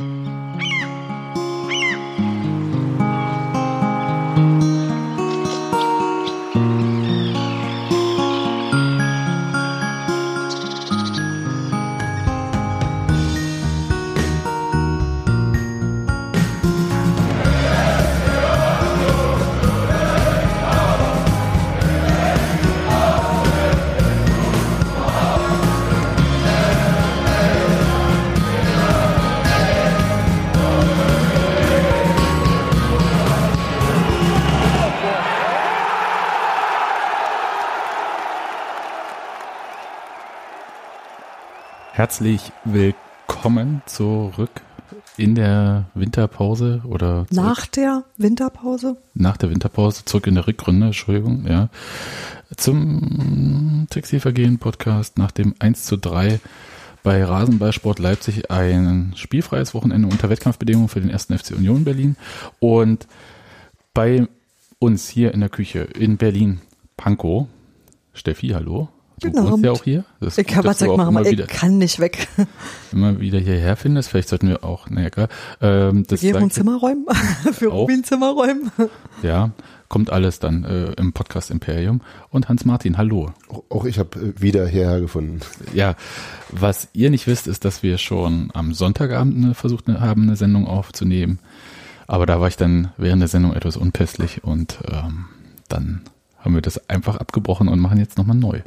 Mm-hmm. Herzlich willkommen zurück in der Winterpause oder zurück, Nach der Winterpause? nach der Winterpause, zurück in der Rückrunde, Entschuldigung, ja, zum Textilvergehen Podcast nach dem 1 zu 3 bei Rasenballsport Leipzig ein spielfreies Wochenende unter Wettkampfbedingungen für den ersten FC Union Berlin und bei uns hier in der Küche in Berlin Pankow, Steffi, hallo. Du Guten wohnst ja auch hier. Das Ich gut, kann sag auch machen, immer aber wieder- ich kann nicht weg. immer wieder hierher findest. Vielleicht sollten wir auch, naja, egal. Ähm, das wir ein ich- Zimmer räumen? Für Auch. Robin Zimmer räumen? Ja, kommt alles dann äh, im Podcast Imperium. Und Hans-Martin, hallo. Auch- Auch ich habe wieder hierher gefunden. Ja, was ihr nicht wisst, ist, dass wir schon am Sonntagabend eine, versucht haben, eine Sendung aufzunehmen. Aber da war ich dann während der Sendung etwas unpässlich und ähm, dann haben wir das einfach abgebrochen und machen jetzt nochmal neu.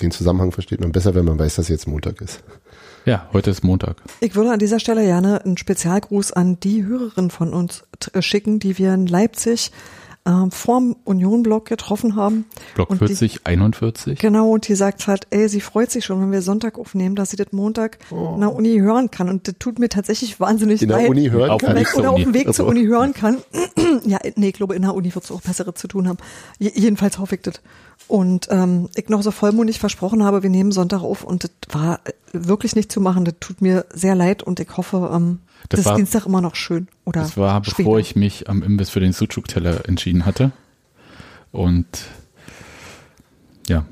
Den Zusammenhang versteht man besser, wenn man weiß, dass jetzt Montag ist. Ja, heute ist Montag. Ich würde an dieser Stelle gerne einen Spezialgruß an die Hörerin von uns äh, schicken, die wir in Leipzig ähm, vorm Union-Block getroffen haben. Block Und die- 40, 41. Genau, und die sagt halt, ey, sie freut sich schon, wenn wir Sonntag aufnehmen, dass sie das Montag in der Uni hören kann. Und das tut mir tatsächlich wahnsinnig Oh. In der leid. Uni hören Auf dem kann. Weg zur oder auf Uni. dem Weg zur. Uni hören kann. ja, nee, ich glaube, in der Uni wird es auch bessere zu tun haben. Je- Jedenfalls hoffe ich das. Und ähm, ich noch so vollmundig versprochen habe, wir nehmen Sonntag auf und das war äh, wirklich nicht zu machen. Das tut mir sehr leid und ich hoffe, ähm, Das das, war- ist Dienstag immer noch schön. Oder Das war, später. bevor ich mich am Imbiss für den Sucuk-Teller entschieden hatte. Und ja,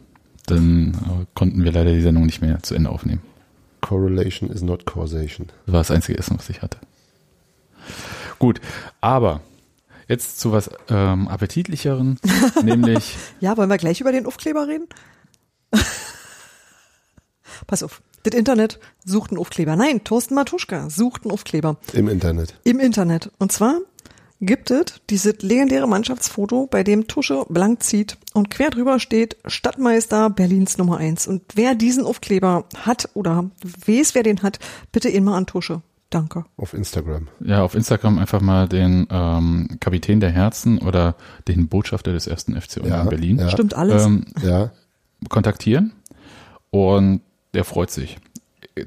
dann äh, konnten wir leider die Sendung nicht mehr zu Ende aufnehmen. Correlation is not causation. Das war das einzige Essen, was ich hatte. Gut, aber jetzt zu was ähm, appetitlicheren, nämlich Ja, wollen wir gleich über den Aufkleber reden? Pass auf. Das Internet sucht einen Aufkleber. Nein, Thorsten Matuschka sucht einen Aufkleber. Im Internet. Im Internet. Und zwar gibt es dieses legendäre Mannschaftsfoto, bei dem Tusche blank zieht und quer drüber steht Stadtmeister Berlins Nummer eins. Und wer diesen Aufkleber hat oder weiß, wer den hat, bitte ihn mal an Tusche. Danke. Auf Instagram. ja auf Instagram einfach mal den ähm, Kapitän der Herzen oder den Botschafter des ersten FC Union Ja, Berlin ja. Stimmt alles? ähm, Ja. kontaktieren und der freut sich.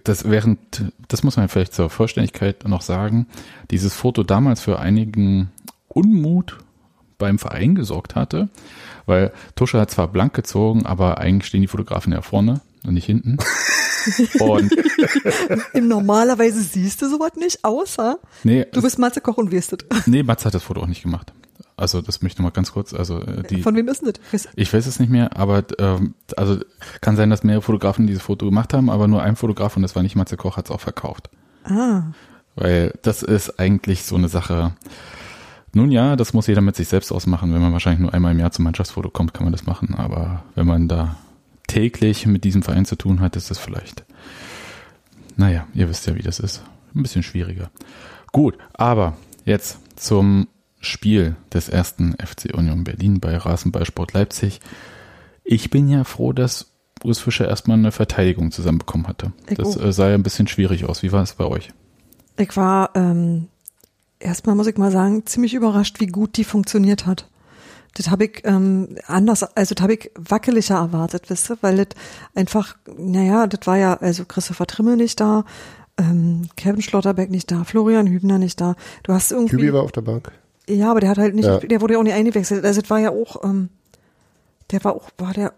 Das während, das muss man vielleicht zur Vollständigkeit noch sagen, dieses Foto damals für einigen Unmut beim Verein gesorgt hatte, weil Tusche hat zwar blank gezogen, aber eigentlich stehen die Fotografen ja vorne und nicht hinten. Und Im Normalerweise siehst du sowas nicht, außer nee, du bist Matze Koch und wirst es. nee, Mats hat das Foto auch nicht gemacht. Also das möchte ich noch mal ganz kurz, also äh, die, Von wem ist denn das? Ich weiß es nicht mehr, aber ähm, also kann sein, dass mehrere Fotografen dieses Foto gemacht haben, aber nur ein Fotograf und das war nicht Matze Koch, hat es auch verkauft. Ah, Weil das ist eigentlich so eine Sache. Nun ja, das muss jeder mit sich selbst ausmachen. Wenn man wahrscheinlich nur einmal im Jahr zum Mannschaftsfoto kommt, kann man das machen. Aber wenn man da täglich mit diesem Verein zu tun hat, ist das vielleicht, naja, ihr wisst ja, wie das ist. Ein bisschen schwieriger. Gut, aber jetzt zum Spiel des ersten FC Union Berlin bei Rasenballsport Leipzig. Ich bin ja froh, dass Urs Fischer erstmal eine Verteidigung zusammenbekommen hatte. Ich Das äh, sah ja ein bisschen schwierig aus. Wie war es bei euch? ich war ähm, erstmal, muss ich mal sagen, ziemlich überrascht, wie gut die funktioniert hat. Das habe ich ähm, anders, also das habe ich wackeliger erwartet, wisst ihr, weil das einfach, naja, das war ja, also Christopher Trimmel nicht da, ähm, Kevin Schlotterbeck nicht da, Florian Hübner nicht da. Du hast irgendwie. Hübi war auf der Bank. Ja, aber der hat halt nicht, Ja. der wurde ja auch nicht eingewechselt. Also das war ja auch, ähm, der war auch, war der,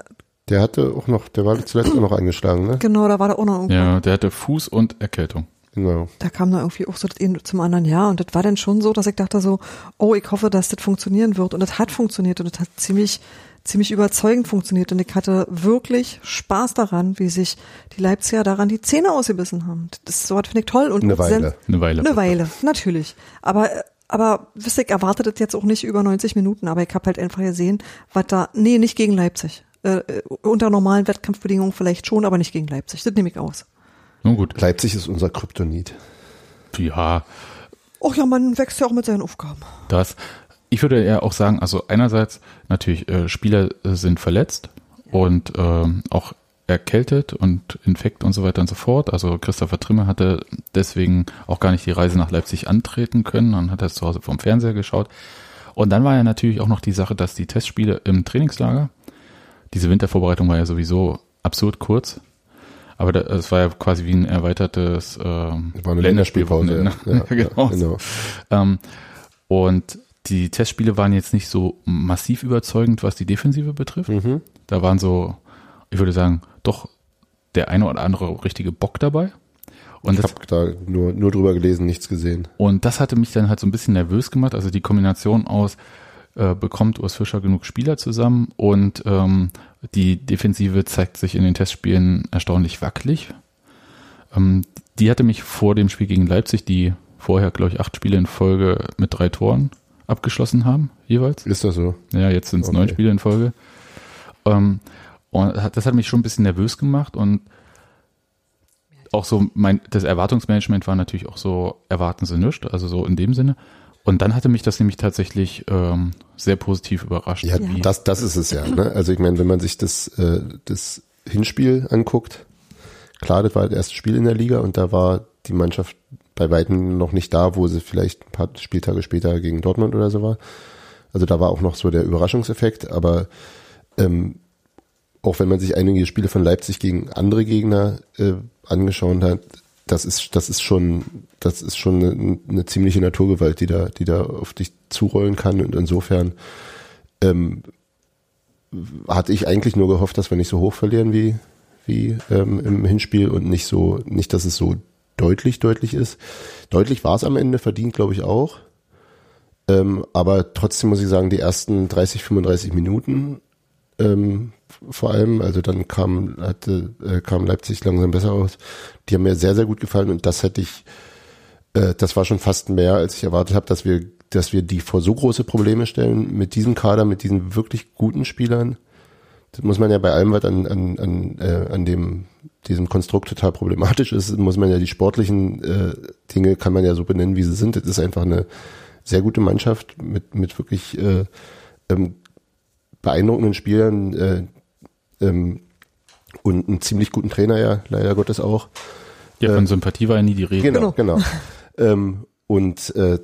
Der hatte auch noch, der war zuletzt auch noch eingeschlagen, ne? genau, da war der auch noch irgendwo. Ja, der hatte Fuß und Erkältung. Genau. Da kam dann irgendwie auch so das eine zum anderen Jahr und das war dann schon so, dass ich dachte so, oh, ich hoffe, dass das funktionieren wird und das hat funktioniert und das hat ziemlich, ziemlich überzeugend funktioniert und ich hatte wirklich Spaß daran, wie sich die Leipziger daran die Zähne ausgebissen haben. Das so was finde ich toll und Eine Weile. Eine Weile. Eine Weile, natürlich. Aber aber wisst ihr, ich erwarte das jetzt auch nicht über 90 Minuten, aber ich habe halt einfach gesehen, was da, nee, nicht gegen Leipzig. Äh, äh, unter normalen Wettkampfbedingungen vielleicht schon, aber nicht gegen Leipzig. Das nehme ich aus. Nun gut. Leipzig ist unser Kryptonit. Ja, Och ja, man wächst ja auch mit seinen Aufgaben. das. Ich würde ja auch sagen, also einerseits natürlich äh, Spieler äh, sind verletzt und ähm, auch erkältet und Infekt und so weiter und so fort. Also Christopher Trimme hatte deswegen auch gar nicht die Reise nach Leipzig antreten können und hat das zu Hause vom Fernseher geschaut. Und dann war ja natürlich auch noch die Sache, dass die Testspiele im Trainingslager, diese Wintervorbereitung war ja sowieso absurd kurz. Aber es war ja quasi wie ein erweitertes ähm, War eine. Länderspielpause. Ja, genau. ja, genau. Ähm, und die Testspiele waren jetzt nicht so massiv überzeugend, was die Defensive betrifft. Mhm. Da waren so, ich würde sagen, doch der eine oder andere richtige Bock dabei. Und Ich habe da nur, nur drüber gelesen, nichts gesehen. und das hatte mich dann halt so ein bisschen nervös gemacht. Also die Kombination aus, äh, bekommt Urs Fischer genug Spieler zusammen und ähm, die Defensive zeigt sich in den Testspielen erstaunlich wackelig. Ähm, die hatte mich vor dem Spiel gegen Leipzig, die vorher, glaube ich, acht Spiele in Folge mit drei Toren abgeschlossen haben, jeweils. Ist das so? Ja, jetzt sind es Okay. neun Spiele in Folge. Ähm, und das hat mich schon ein bisschen nervös gemacht und auch so mein, das Erwartungsmanagement war natürlich auch so, erwarten sie nichts, also so in dem Sinne. Und dann hatte mich das nämlich tatsächlich ähm, sehr positiv überrascht. Ja, das, das ist es ja. Ne? Also ich meine, wenn man sich das, äh, das Hinspiel anguckt, klar, das war das erste Spiel in der Liga und da war die Mannschaft bei Weitem noch nicht da, wo sie vielleicht ein paar Spieltage später gegen Dortmund oder so war. Also da war auch noch so der Überraschungseffekt, aber ähm, auch wenn man sich einige Spiele von Leipzig gegen andere Gegner äh, angeschaut hat, das ist, das ist schon, das ist schon eine, eine ziemliche Naturgewalt, die da, die da auf dich zurollen kann. Und insofern ähm, hatte ich eigentlich nur gehofft, dass wir nicht so hoch verlieren wie, wie ähm, im Hinspiel und nicht so, nicht, dass es so deutlich, deutlich ist. Deutlich war es am Ende, verdient, glaube ich, auch. Ähm, aber trotzdem muss ich sagen, die ersten 30, 35 Minuten ähm, vor allem, also dann kam, hatte, äh, kam Leipzig langsam besser aus. Die haben mir sehr, sehr gut gefallen und das hätte ich, äh, das war schon fast mehr, als ich erwartet habe, dass wir, dass wir die vor so große Probleme stellen mit diesem Kader, mit diesen wirklich guten Spielern. Das muss man ja bei allem, was an, an, an, äh, an dem, diesem Konstrukt total problematisch ist, muss man ja die sportlichen äh, Dinge kann man ja so benennen, wie sie sind. Das ist einfach eine sehr gute Mannschaft mit, mit wirklich äh, ähm, beeindruckenden Spielern äh, ähm, und einen ziemlich guten Trainer ja, leider Gottes auch. ja, von Sympathie war ja nie die Rede. Genau, genau. ähm, und äh,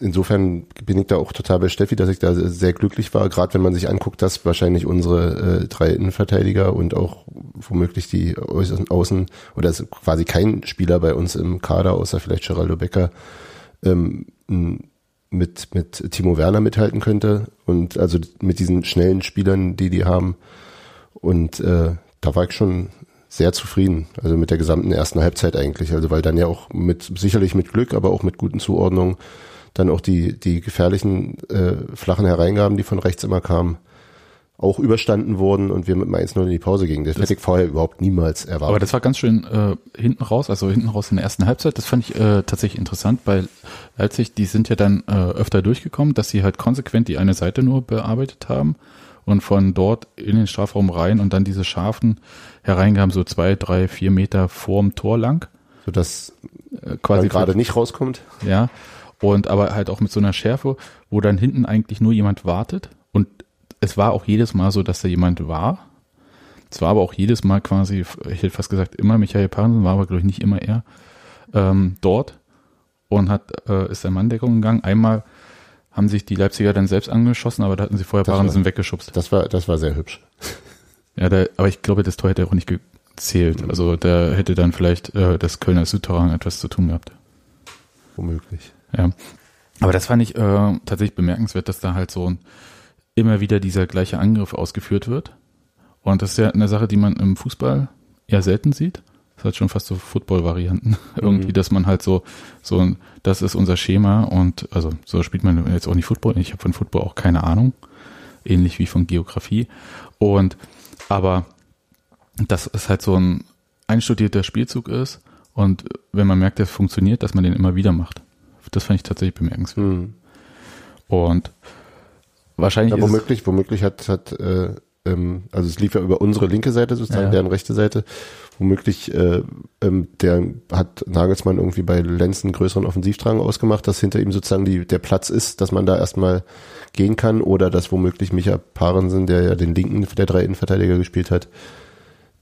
insofern bin ich da auch total bei Steffi, dass ich da sehr glücklich war, gerade wenn man sich anguckt, dass wahrscheinlich unsere äh, drei Innenverteidiger und auch womöglich die äußeren Außen oder quasi kein Spieler bei uns im Kader, außer vielleicht Geraldo Becker, ähm, mit, mit Timo Werner mithalten könnte und also mit diesen schnellen Spielern, die die haben. Und äh, da war ich schon sehr zufrieden, also mit der gesamten ersten Halbzeit eigentlich. Also weil dann ja auch mit sicherlich mit Glück, aber auch mit guten Zuordnungen dann auch die die gefährlichen äh, flachen Hereingaben, die von rechts immer kamen, auch überstanden wurden und wir mit dem 1-0 in die Pause gingen. Das, hätte ich vorher überhaupt niemals erwartet. Aber das war ganz schön äh, hinten raus, also hinten raus in der ersten Halbzeit. Das fand ich äh, tatsächlich interessant, weil Leipzig, die sind ja dann äh, öfter durchgekommen, dass sie halt konsequent die eine Seite nur bearbeitet haben und von dort in den Strafraum rein und dann diese scharfen Hereingaben so zwei, drei, vier Meter vorm Tor lang. sodass Äh, quasi gerade nicht rauskommt. ja. Und aber halt auch mit so einer Schärfe, wo dann hinten eigentlich nur jemand wartet. Und es war auch jedes Mal so, dass da jemand war. Es war aber auch jedes Mal quasi, ich hätte fast gesagt, immer Michael Parensen, war aber glaube ich nicht immer er, ähm, dort und hat, äh, ist der Manndeckung gegangen. Einmal haben sich die Leipziger dann selbst angeschossen, aber da hatten sie vorher Das war- Parensen weggeschubst. Das war, das war sehr hübsch. Ja, da, aber ich glaube, das Tor hätte auch nicht gezählt. Also da hätte dann vielleicht äh, das Kölner Südtorang etwas zu tun gehabt. Womöglich. Ja. Aber das fand ich äh, tatsächlich bemerkenswert, dass da halt so ein, immer wieder dieser gleiche Angriff ausgeführt wird. Und das ist ja eine Sache, die man im Fußball eher selten sieht. Das hat schon fast so Football-Varianten. Irgendwie, dass man halt so, so, ein- das ist unser Schema und also so spielt man jetzt auch nicht Football. Ich habe von Football auch keine Ahnung. Ähnlich wie von Geografie. Und aber dass es halt so ein einstudierter Spielzug ist und wenn man merkt, der funktioniert, dass man den immer wieder macht. Das fand ich tatsächlich bemerkenswert. Mhm. Und wahrscheinlich Ja, womöglich, womöglich hat, hat äh, ähm, also es lief ja über unsere linke Seite sozusagen, Ja. deren rechte Seite. Womöglich, äh, ähm, der hat Nagelsmann irgendwie bei Lenz einen größeren Offensivdrang ausgemacht, dass hinter ihm sozusagen die, der Platz ist, dass man da erstmal gehen kann oder dass womöglich Micha Parensen, der ja den linken der drei Innenverteidiger gespielt hat,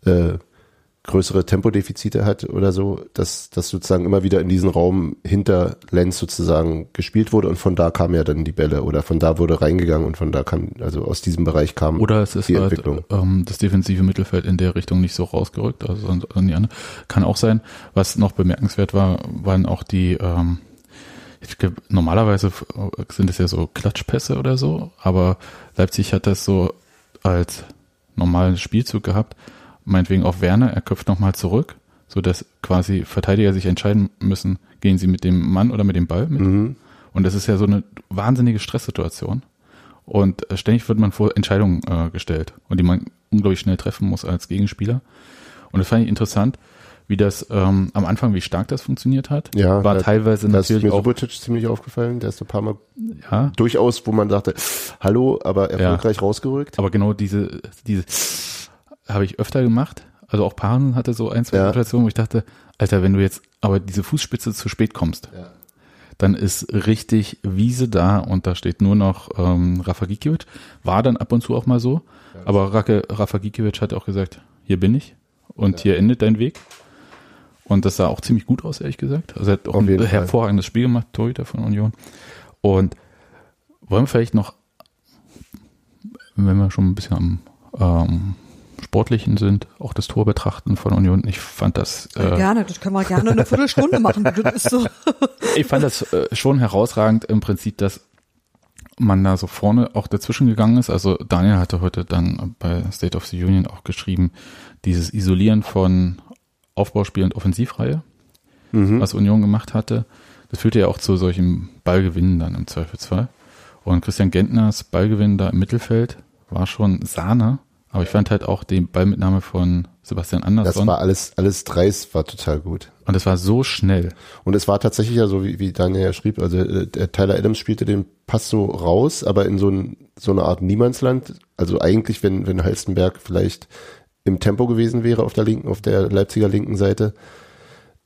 äh, größere Tempodefizite hat oder so, dass das sozusagen immer wieder in diesen Raum hinter Lenz sozusagen gespielt wurde und von da kamen ja dann die Bälle oder von da wurde reingegangen und von da kam, also aus diesem Bereich kam oder es ist die halt Entwicklung. ähm, das defensive Mittelfeld in der Richtung nicht so rausgerückt, also an, an die andere. Kann auch sein. Was noch bemerkenswert war, waren auch die, ähm, ich glaube, normalerweise f- sind es ja so Klatschpässe oder so, aber Leipzig hat das so als normalen Spielzug gehabt. Meinetwegen auch Werner, er köpft nochmal zurück, so dass quasi Verteidiger sich entscheiden müssen, gehen sie mit dem Mann oder mit dem Ball mit. Mhm. Und das ist ja so eine wahnsinnige Stresssituation. Und äh, ständig wird man vor Entscheidungen äh, gestellt und die man unglaublich schnell treffen muss als Gegenspieler. Und das fand ich interessant, wie das ähm, am Anfang, wie stark das funktioniert hat. Ja, war da- teilweise Da ist natürlich mir auch, Subotic ziemlich aufgefallen, der ist ein paar Mal ja, durchaus, wo man dachte, hallo, aber erfolgreich rausgerückt. aber genau diese, diese habe ich öfter gemacht. Also auch Paaren hatte so ein, zwei Ja. Situationen, wo ich dachte, Alter, wenn du jetzt aber diese Fußspitze zu spät kommst, Ja. dann ist richtig Wiese da und da steht nur noch ähm, Rafa Gikiewicz. War dann ab und zu auch mal so. aber Rake, Rafa Gikiewicz hat auch gesagt, hier bin ich und hier endet dein Weg. Und das sah auch ziemlich gut aus, ehrlich gesagt. Also er hat auch Auf ein Fall. hervorragendes Spiel gemacht, Torhüter von Union. Und wollen wir vielleicht noch, wenn wir schon ein bisschen am ähm, Sportlichen sind, auch das Tor betrachten von Union. Ich fand das äh, gerne, das können wir gerne eine Viertelstunde machen. Das ist so. ich fand das äh, schon herausragend im Prinzip, dass man da so vorne auch dazwischen gegangen ist. Also Daniel hatte heute dann bei State of the Union auch geschrieben, dieses Isolieren von Aufbauspiel und Offensivreihe, Mhm. was Union gemacht hatte. Das führte ja auch zu solchen Ballgewinnen dann im Zweifelsfall. Und Christian Gentners Ballgewinn da im Mittelfeld war schon Sahne. Aber ich fand halt auch die Ballmitnahme von Sebastian Das Andersson. war alles, alles dreist, war total gut. und es war so schnell. Und es war tatsächlich ja so, wie, wie Daniel ja schrieb, also äh, der Tyler Adams spielte den Pass so raus, aber in so, ein, so eine Art Niemandsland. Also eigentlich, wenn, wenn Halstenberg vielleicht im Tempo gewesen wäre auf der linken, auf der Leipziger linken Seite,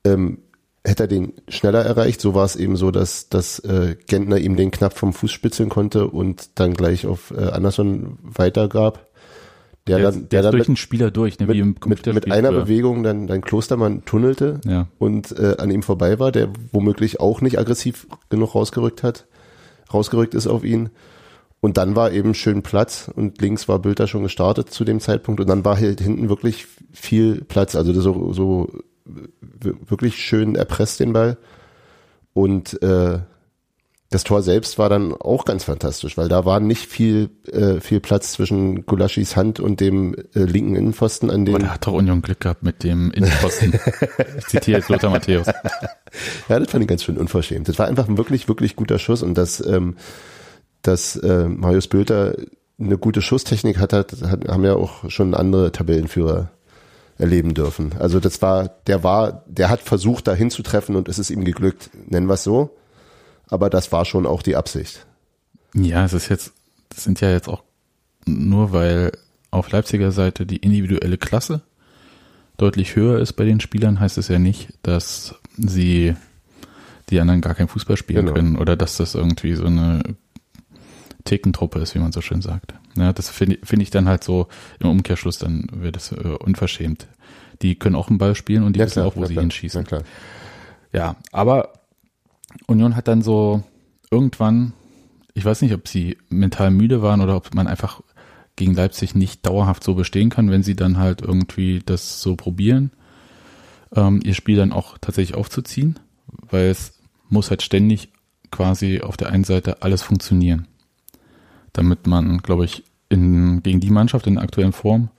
ähm, hätte er den schneller erreicht. So war es eben so, dass, dass äh, Gentner ihm den knapp vom Fuß spitzeln konnte und dann gleich auf äh, Anderson weitergab. Der, Der, dann, der der dann durch mit, einen Spieler durch, ne, wie im mit, mit, mit einer früher. Bewegung dann, dann Klostermann tunnelte Ja. und äh, an ihm vorbei war, der womöglich auch nicht aggressiv genug rausgerückt hat, rausgerückt ist auf ihn. Und dann war eben schön Platz und links war Bülter schon gestartet zu dem Zeitpunkt und dann war halt hinten wirklich viel Platz, also so, so wirklich schön erpresst den Ball und äh, das Tor selbst war dann auch ganz fantastisch, weil da war nicht viel äh, viel Platz zwischen Gulaschis Hand und dem äh, linken Innenpfosten, an Aber dem da hat doch Union Glück gehabt mit dem Innenposten. ich zitiere jetzt Lothar Matthäus. Ja, das fand ich ganz schön unverschämt. Das war einfach ein wirklich, wirklich guter Schuss und dass, ähm, dass äh, Marius Bülter eine gute Schusstechnik hat, hat, hat, haben ja auch schon andere Tabellenführer erleben dürfen. Also das war, der war, der hat versucht, da hinzutreffen und es ist ihm geglückt, nennen wir es so. Aber das war schon auch die Absicht. Ja, es ist jetzt, das sind ja jetzt auch nur weil auf Leipziger Seite die individuelle Klasse deutlich höher ist bei den Spielern, heißt es ja nicht, dass sie die anderen gar kein Fußball spielen Genau. können oder dass das irgendwie so eine Thekentruppe ist, wie man so schön sagt. Ja, das finde finde ich dann halt so im Umkehrschluss, dann wäre das äh, unverschämt. Die können auch einen Ball spielen und die wissen auch, wo sie klar, hinschießen. klar. Ja, aber Union hat dann so irgendwann, ich weiß nicht, ob sie mental müde waren oder ob man einfach gegen Leipzig nicht dauerhaft so bestehen kann, wenn sie dann halt irgendwie das so probieren, ähm, ihr Spiel dann auch tatsächlich aufzuziehen, weil es muss halt ständig quasi auf der einen Seite alles funktionieren, damit man, glaube ich, in, gegen die Mannschaft in aktuellen Form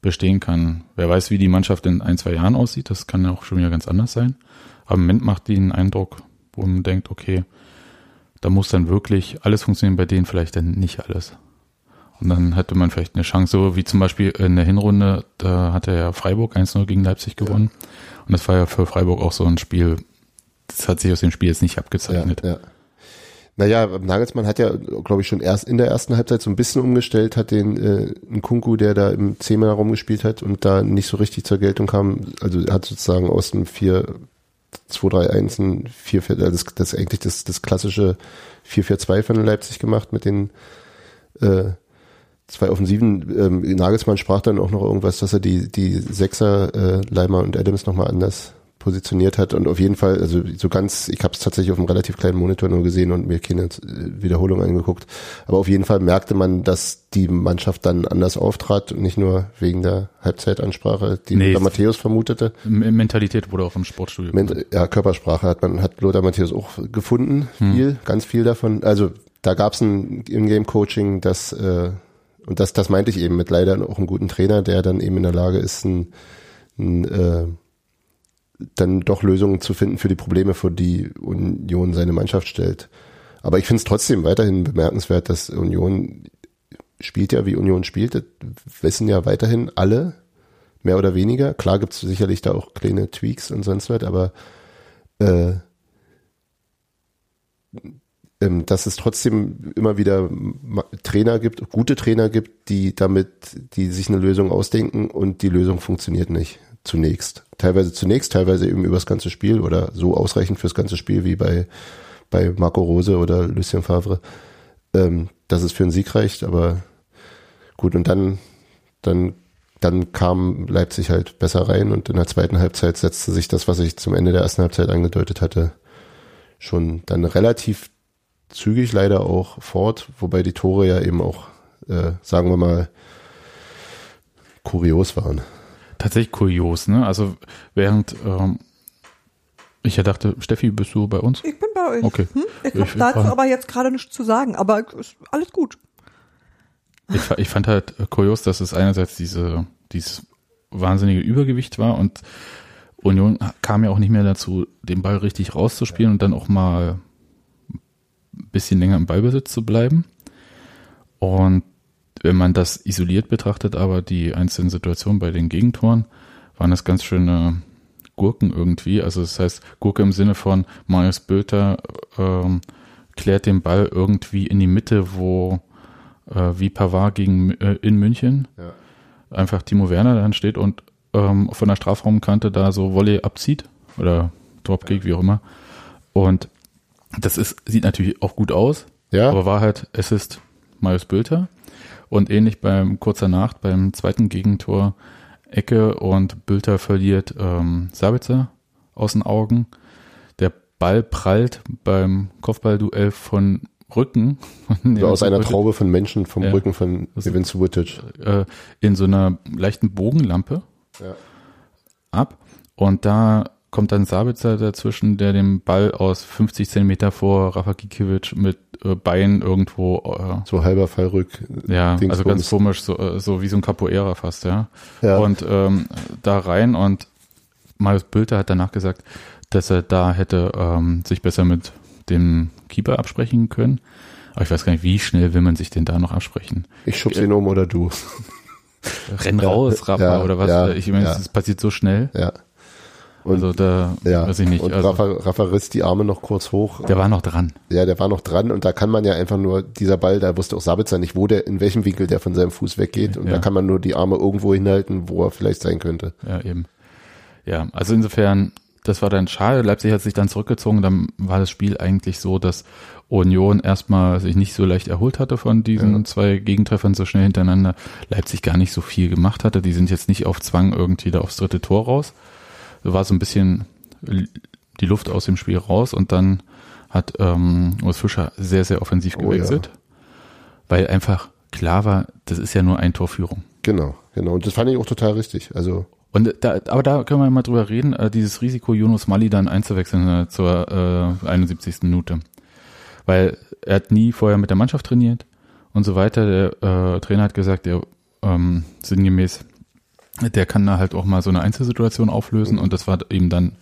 bestehen kann. Wer weiß, wie die Mannschaft in ein, zwei Jahren aussieht, das kann ja auch schon wieder ganz anders sein. Aber im Moment macht die einen Eindruck, wo man denkt, okay, da muss dann wirklich alles funktionieren, bei denen vielleicht dann nicht alles. Und dann hätte man vielleicht eine Chance, so wie zum Beispiel in der Hinrunde, da hat er ja Freiburg 1-0 gegen Leipzig gewonnen. Ja. Und das war ja für Freiburg auch so ein Spiel, das hat sich aus dem Spiel jetzt nicht abgezeichnet. Ja, ja. Naja, Nagelsmann hat ja, glaube ich, schon erst in der ersten Halbzeit so ein bisschen umgestellt, hat den äh, Kunku, der da im Zehner rumgespielt hat und da nicht so richtig zur Geltung kam, also hat sozusagen aus dem 4 2 3 1 ein 4 4 das, das eigentlich das das klassische 4 4 2 von Leipzig gemacht mit den äh, zwei Offensiven. Ähm, Nagelsmann sprach dann auch noch irgendwas, dass er die die Sechser äh, Leimer und Adams nochmal anders positioniert hat und auf jeden Fall, also so ganz, ich habe es tatsächlich auf einem relativ kleinen Monitor nur gesehen und mir keine äh, Wiederholung angeguckt, aber auf jeden Fall merkte man, dass die Mannschaft dann anders auftrat und nicht nur wegen der Halbzeitansprache, die nee, Lothar Matthäus vermutete. Mentalität wurde auch im Sportstudio. Ment ja, Körpersprache hat man, hat Lothar Matthäus auch gefunden, hm. viel, hm. ganz viel davon. Also da gab es ein In-Game-Coaching, das äh, und das, das meinte ich eben mit leider auch einem guten Trainer, der dann eben in der Lage ist, ein, ein äh, dann doch Lösungen zu finden für die Probleme, vor die Union seine Mannschaft stellt. Aber ich finde es trotzdem weiterhin bemerkenswert, dass Union spielt ja, wie Union spielt. Wissen ja weiterhin alle, mehr oder weniger. Klar gibt es sicherlich da auch kleine Tweaks und sonst was, aber äh, ähm, dass es trotzdem immer wieder Trainer gibt, gute Trainer gibt, die damit, die sich eine Lösung ausdenken und die Lösung funktioniert nicht zunächst. Teilweise zunächst, teilweise eben übers ganze Spiel oder so ausreichend fürs ganze Spiel wie bei, bei Marco Rose oder Lucien Favre, ähm, dass es für einen Sieg reicht, aber gut, und dann, dann, dann kam Leipzig halt besser rein und in der zweiten Halbzeit setzte sich das, was ich zum Ende der ersten Halbzeit angedeutet hatte, schon dann relativ zügig leider auch fort, wobei die Tore ja eben auch, äh, sagen wir mal, kurios waren tatsächlich kurios, ne? Also während ähm, ich ja dachte, Steffi, bist du bei uns? Ich bin bei euch. Okay. Hm? Ich habe dazu aber jetzt gerade nichts zu sagen, aber ist alles gut. Ich, ich fand halt äh, kurios, dass es einerseits diese, dieses wahnsinnige Übergewicht war und Union kam ja auch nicht mehr dazu, den Ball richtig rauszuspielen und dann auch mal ein bisschen länger im Ballbesitz zu bleiben. Und wenn man das isoliert betrachtet, aber die einzelnen Situationen bei den Gegentoren, waren das ganz schöne Gurken irgendwie. Also das heißt, Gurke im Sinne von Marius Bülter ähm, klärt den Ball irgendwie in die Mitte, wo äh, wie Pavard gegen äh, in München ja. einfach Timo Werner dann steht und ähm, von der Strafraumkante da so Volley abzieht oder Dropkick, ja. wie auch immer. Und das ist, sieht natürlich auch gut aus, ja. aber war halt, es ist Marius Bülter. Und ähnlich beim kurzer Nacht, beim zweiten Gegentor, Ecke und Bülter verliert ähm, Sabitzer aus den Augen. Der Ball prallt beim Kopfballduell von Rücken. Also aus einer Traube von Menschen vom ja, Rücken von Kevin Subotic. Äh, in so einer leichten Bogenlampe ja. ab. Und da kommt dann Sabitzer dazwischen, der den Ball aus 50 Zentimeter vor Rafa Gikiewicz mit äh, Bein irgendwo. Äh, so halber Fallrück. Ja, Dingsbums. also ganz komisch, so, äh, so wie so ein Capoeira fast, ja. ja. Und ähm, da rein und Marius Bülter hat danach gesagt, dass er da hätte ähm, sich besser mit dem Keeper absprechen können. Aber ich weiß gar nicht, wie schnell will man sich denn da noch absprechen? Ich schub's ihn um oder du. Renn raus, Rafa, ja, oder was? Ja, ich meine, es passiert so schnell. Ja. Und, also da ja, weiß ich nicht. Und also, Rafa, Rafa riss die Arme noch kurz hoch. Der war noch dran. Ja, der war noch dran und da kann man ja einfach nur, dieser Ball, da wusste auch Sabitzer nicht, wo der, in welchem Winkel der von seinem Fuß weggeht und ja. da kann man nur die Arme irgendwo hinhalten, wo er vielleicht sein könnte. Ja, eben. Ja, also insofern, das war dann schade. Leipzig hat sich dann zurückgezogen. Dann war das Spiel eigentlich so, dass Union erstmal sich nicht so leicht erholt hatte von diesen ja. zwei Gegentreffern so schnell hintereinander. Leipzig gar nicht so viel gemacht hatte. Die sind jetzt nicht auf Zwang irgendwie da aufs dritte Tor raus war so ein bisschen die Luft aus dem Spiel raus und dann hat ähm, Urs Fischer sehr, sehr offensiv gewechselt, oh, ja. weil einfach klar war, das ist ja nur ein Torführung. Genau, genau. Und das fand ich auch total richtig. Also und da, aber da können wir mal drüber reden, äh, dieses Risiko, Jonas Mali dann einzuwechseln äh, zur äh, 71. Minute. Weil er hat nie vorher mit der Mannschaft trainiert und so weiter. Der äh, Trainer hat gesagt, er ähm, sinngemäß, der kann da halt auch mal so eine Einzelsituation auflösen und das war eben dann,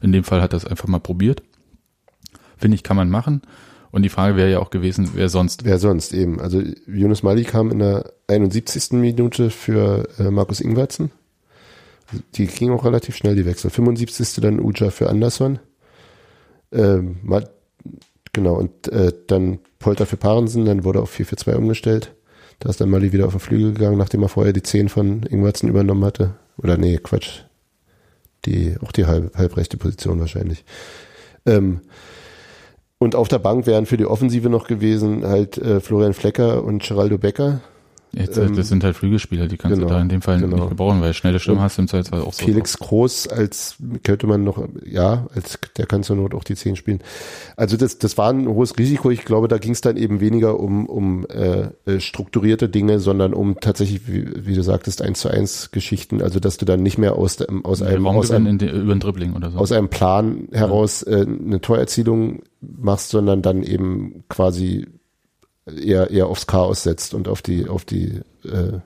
in dem Fall hat er es einfach mal probiert. Finde ich, kann man machen. Und die Frage wäre ja auch gewesen, wer sonst. Wer sonst eben? Also Yunus Mali kam in der 71. Minute für äh, Markus Ingwertsen. Die ging auch relativ schnell, die Wechsel. 75. dann Uja für Anderson. Ähm, genau, und äh, dann Polter für Parensen, dann wurde auf 4-4-2 umgestellt. Da ist dann Mali wieder auf den Flügel gegangen, nachdem er vorher die 10 von Ingwertsen übernommen hatte. Oder nee, Quatsch. Die, auch die halb, halbrechte Position wahrscheinlich. Ähm, und auf der Bank wären für die Offensive noch gewesen halt äh, Florian Flecker und Geraldo Becker. Jetzt, äh, Ähm, das sind halt Flügelspieler, die kannst genau, du da in dem Fall genau. nicht gebrauchen, weil schnelle Stürmer Und hast du im Zweifelsfall auch so. Felix Groß als könnte man noch, ja, als der kann zur Not auch die 10 spielen. Also das, das war ein hohes Risiko. Ich glaube, da ging es dann eben weniger um, um äh, äh, strukturierte Dinge, sondern um tatsächlich, wie, wie du sagtest, eins zu eins Geschichten. Also dass du dann nicht mehr aus, aus einem, aus einem in den, über ein Dribbling oder so. aus einem Plan heraus äh, eine Torerzielung machst, sondern dann eben quasi eher eher aufs Chaos setzt und auf die auf die äh,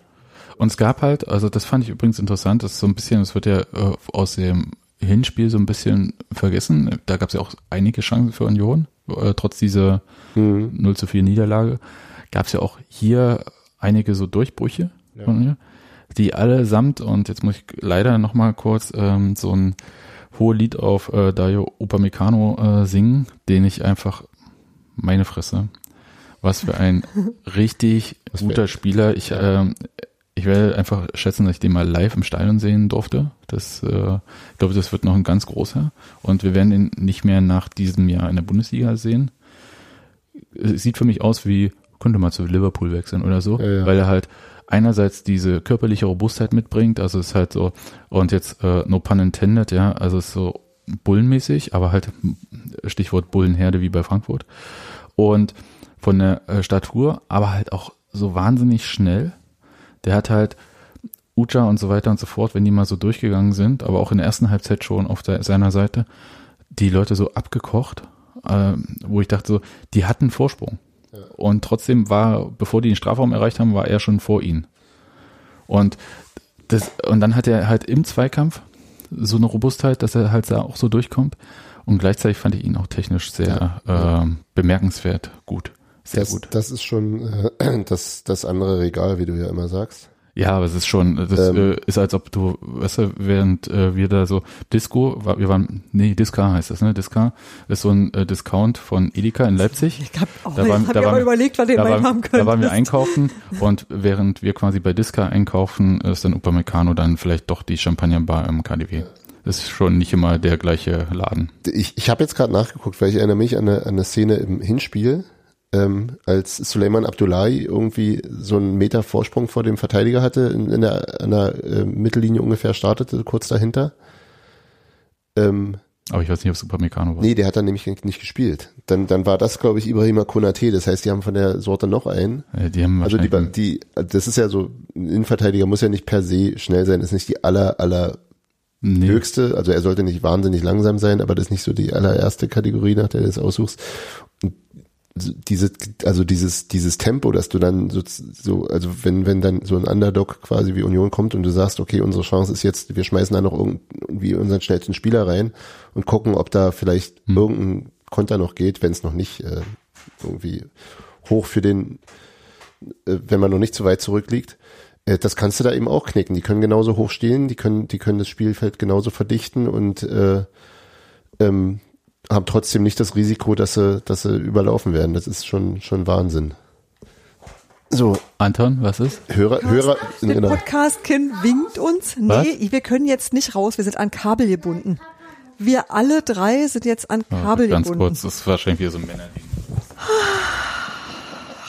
Und es gab halt, also das fand ich übrigens interessant, das ist so ein bisschen, das wird ja äh, aus dem Hinspiel so ein bisschen vergessen. Da gab es ja auch einige Chancen für Union, äh, trotz dieser hm, 0 zu 4 Niederlage. Gab es ja auch hier einige so Durchbrüche Ja. von mir, die allesamt, und jetzt muss ich leider nochmal kurz ähm, so ein hohe Lied auf äh, Dario Upamecano äh, singen, den ich einfach, meine Fresse, was für ein richtig Was guter für- Spieler. Ich, ähm, ich werde einfach schätzen, dass ich den mal live im Stadion sehen durfte. Das, äh, ich glaube, das wird noch ein ganz großer. Und wir werden ihn nicht mehr nach diesem Jahr in der Bundesliga sehen. Es sieht für mich aus wie, könnte mal zu Liverpool wechseln oder so, Ja, ja. weil er halt einerseits diese körperliche Robustheit mitbringt, also es ist halt so, und jetzt äh, no pun intended, ja, also es ist so bullenmäßig, aber halt Stichwort Bullenherde wie bei Frankfurt. Und von der äh, Statur, aber halt auch so wahnsinnig schnell. Der hat halt Ucha und so weiter und so fort, wenn die mal so durchgegangen sind, aber auch in der ersten Halbzeit schon auf der, seiner Seite, die Leute so abgekocht, äh, wo ich dachte so, die hatten Vorsprung. Und trotzdem war, bevor die den Strafraum erreicht haben, war er schon vor ihnen. Und das, und dann hat er halt im Zweikampf so eine Robustheit, dass er halt da auch so durchkommt. Und gleichzeitig fand ich ihn auch technisch sehr ähm, bemerkenswert gut. Sehr das, gut. das ist schon äh, das, das andere Regal, wie du ja immer sagst. Ja, aber es ist schon, das Ähm. äh, ist als ob du, weißt du, während äh, wir da so Disco, wir waren, nee, Disca heißt das, ne? Disca ist so ein äh, Discount von Edeka in Leipzig. Ich hab, auch, Da waren- hab da waren- überlegt, was den Da, haben waren, können. da waren wir einkaufen und während wir quasi bei Disca einkaufen, ist dann Upamecano dann vielleicht doch die Champagnerbar im KDW. Das ist schon nicht immer der gleiche Laden. Ich, ich habe jetzt gerade nachgeguckt, weil ich erinnere mich an eine, an eine Szene im Hinspiel, ähm, als Suleiman Abdullahi irgendwie so einen Meter Vorsprung vor dem Verteidiger hatte, in, in der, an der äh, Mittellinie ungefähr startete, kurz dahinter. Ähm, Aber ich weiß nicht, ob es Upamecano war. nee, der hat dann nämlich nicht gespielt. Dann, dann war das, glaube ich, Ibrahima Konate. Das heißt, die haben von der Sorte noch einen. Äh, Die haben Also die, die, das ist ja so, ein Innenverteidiger muss ja nicht per se schnell sein, ist nicht die aller, aller nee, höchste, also er sollte nicht wahnsinnig langsam sein, aber das ist nicht so die allererste Kategorie, nach der du es aussuchst. Diese, also dieses, dieses Tempo, dass du dann so, so, also wenn, wenn dann so ein Underdog quasi wie Union kommt und du sagst, okay, unsere Chance ist jetzt, wir schmeißen da noch irgendwie unseren schnellsten Spieler rein und gucken, ob da vielleicht Hm. irgendein Konter noch geht, wenn es noch nicht äh, irgendwie hoch für den, äh, wenn man noch nicht so weit zurückliegt. Äh, das kannst du da eben auch knicken. Die können genauso hoch stehen, die können, die können das Spielfeld genauso verdichten und äh, ähm, haben trotzdem nicht das Risiko, dass sie, dass sie überlaufen werden. Das ist schon, schon Wahnsinn. So, Anton, was ist? Hörer, Hörer, Der genau. Podcast-Kind winkt uns. Was? Nee, wir können jetzt nicht raus, wir sind an Kabel gebunden. Wir alle drei sind jetzt an Oh, Kabel ganz gebunden. kurz, das ist wahrscheinlich wieder so ein Männerlied.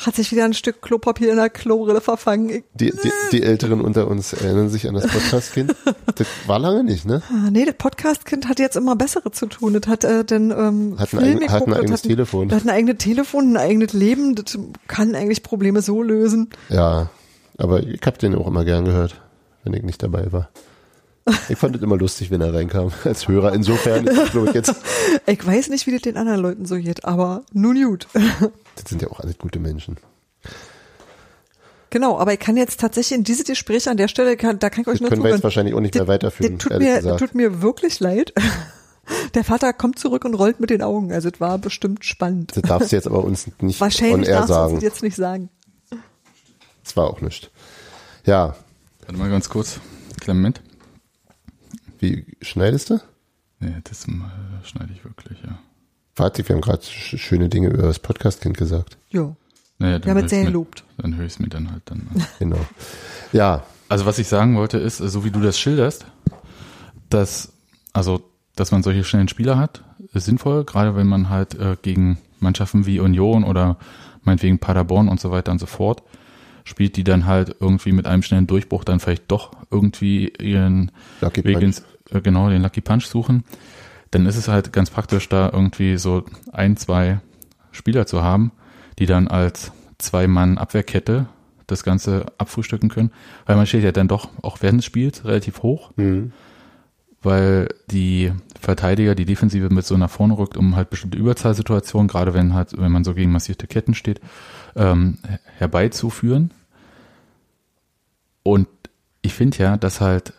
Hat sich wieder ein Stück Klopapier in der Klorille verfangen. Die, die, die Älteren unter uns erinnern sich an das Podcast-Kind. Das war lange nicht, ne? ah, nee, das Podcast-Kind hat jetzt immer bessere zu tun. Das hat äh, denn ähm, Hat ein Film hat ein eigenes hat Telefon. Das hat ein eigenes Telefon, ein eigenes Leben. Das kann eigentlich Probleme so lösen. Ja, aber ich habe den auch immer gern gehört, wenn ich nicht dabei war. Ich fand es immer lustig, wenn er reinkam als Hörer. Insofern glaube ich jetzt, Ich weiß nicht, wie das den anderen Leuten so geht, aber nun gut. das sind ja auch alles gute Menschen. Genau, aber ich kann jetzt tatsächlich in diese Gespräche an der Stelle, kann, da kann ich euch Das nur können wir jetzt wahrscheinlich auch nicht mehr Das- weiterführen, das tut mir, gesagt. tut mir wirklich leid. Der Vater kommt zurück und rollt mit den Augen. Also es war bestimmt spannend. Das darfst du jetzt aber uns nicht on Wahrscheinlich air darfst du sagen. es jetzt nicht sagen. Das war auch nicht. Ja, Warte mal ganz kurz. Kleinen Moment. Wie schneidest du? Nee, das äh, schneide ich wirklich, ja. Warte, wir haben gerade sch schöne Dinge über das Podcast-Kind gesagt. Ja, Naja, wir dann haben höre jetzt sehr gelobt. Dann höre ich es mir dann halt dann an. Genau. Ja, Also was ich sagen wollte ist, so wie du das schilderst, dass also dass man solche schnellen Spieler hat, ist sinnvoll, gerade wenn man halt äh, gegen Mannschaften wie Union oder meinetwegen Paderborn und so weiter und so fort spielt, die dann halt irgendwie mit einem schnellen Durchbruch dann vielleicht doch irgendwie ihren Lucky Weg Punch. ins, äh, genau, den Lucky Punch suchen, dann ist es halt ganz praktisch, da irgendwie so ein, zwei Spieler zu haben, die dann als Zwei-Mann-Abwehrkette das Ganze abfrühstücken können, weil man steht ja dann doch auch während des Spiels relativ hoch, Mhm. weil die Verteidiger, die Defensive mit so nach vorne rückt, um halt bestimmte Überzahlsituationen, gerade wenn halt, wenn man so gegen massierte Ketten steht, ähm, herbeizuführen. Und ich finde ja, dass halt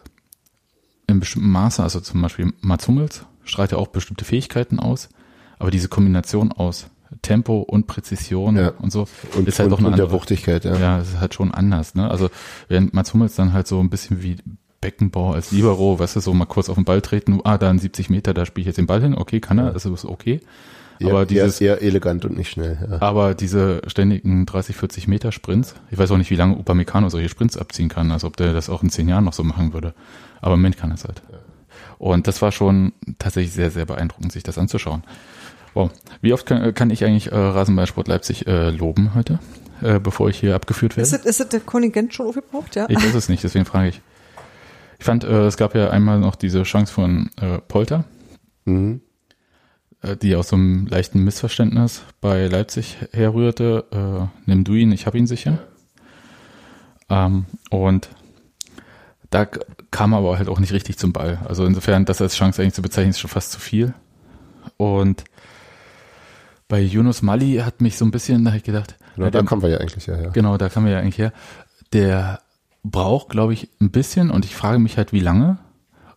in bestimmten Maße, also zum Beispiel Mats Hummels strahlt ja auch bestimmte Fähigkeiten aus, aber diese Kombination aus Tempo und Präzision Ja. und so und, ist halt doch eine und der andere. Wuchtigkeit, ja. Ja, es ist halt schon anders, ne? Also während Mats Hummels dann halt so ein bisschen wie Beckenbauer als Libero, weißt du, so mal kurz auf den Ball treten, ah, da in 70 Meter, da spiele ich jetzt den Ball hin, okay, kann er, das ist okay. Eher, aber dieses, eher elegant und nicht schnell. Ja. aber diese ständigen 30, 40 Meter Sprints, ich weiß auch nicht, wie lange Upamecano solche Sprints abziehen kann, als ob der das auch in zehn Jahren noch so machen würde. Aber im Moment kann er es halt. Und das war schon tatsächlich sehr, sehr beeindruckend, sich das anzuschauen. Wow. Wie oft kann, kann ich eigentlich äh, Rasenballsport Leipzig äh, loben heute, äh, bevor ich hier abgeführt werde? Ist es, ist es der Kontingent schon aufgebraucht? Ja. Ich weiß es nicht, deswegen frage ich. Ich fand, äh, es gab ja einmal noch diese Chance von äh, Polter, Mhm. Äh, die aus so einem leichten Missverständnis bei Leipzig herrührte. Äh, nimm du ihn, ich hab ihn sicher. Ähm, und da kam er aber halt auch nicht richtig zum Ball. Also insofern, das als Chance eigentlich zu bezeichnen, ist schon fast zu viel. Und bei Yunus Mali hat mich so ein bisschen, da hab ich gedacht, Genau, ja, da kommen wir ja eigentlich ja, ja. Genau, da kam er ja eigentlich her. Der braucht, glaube ich, ein bisschen und ich frage mich halt, wie lange,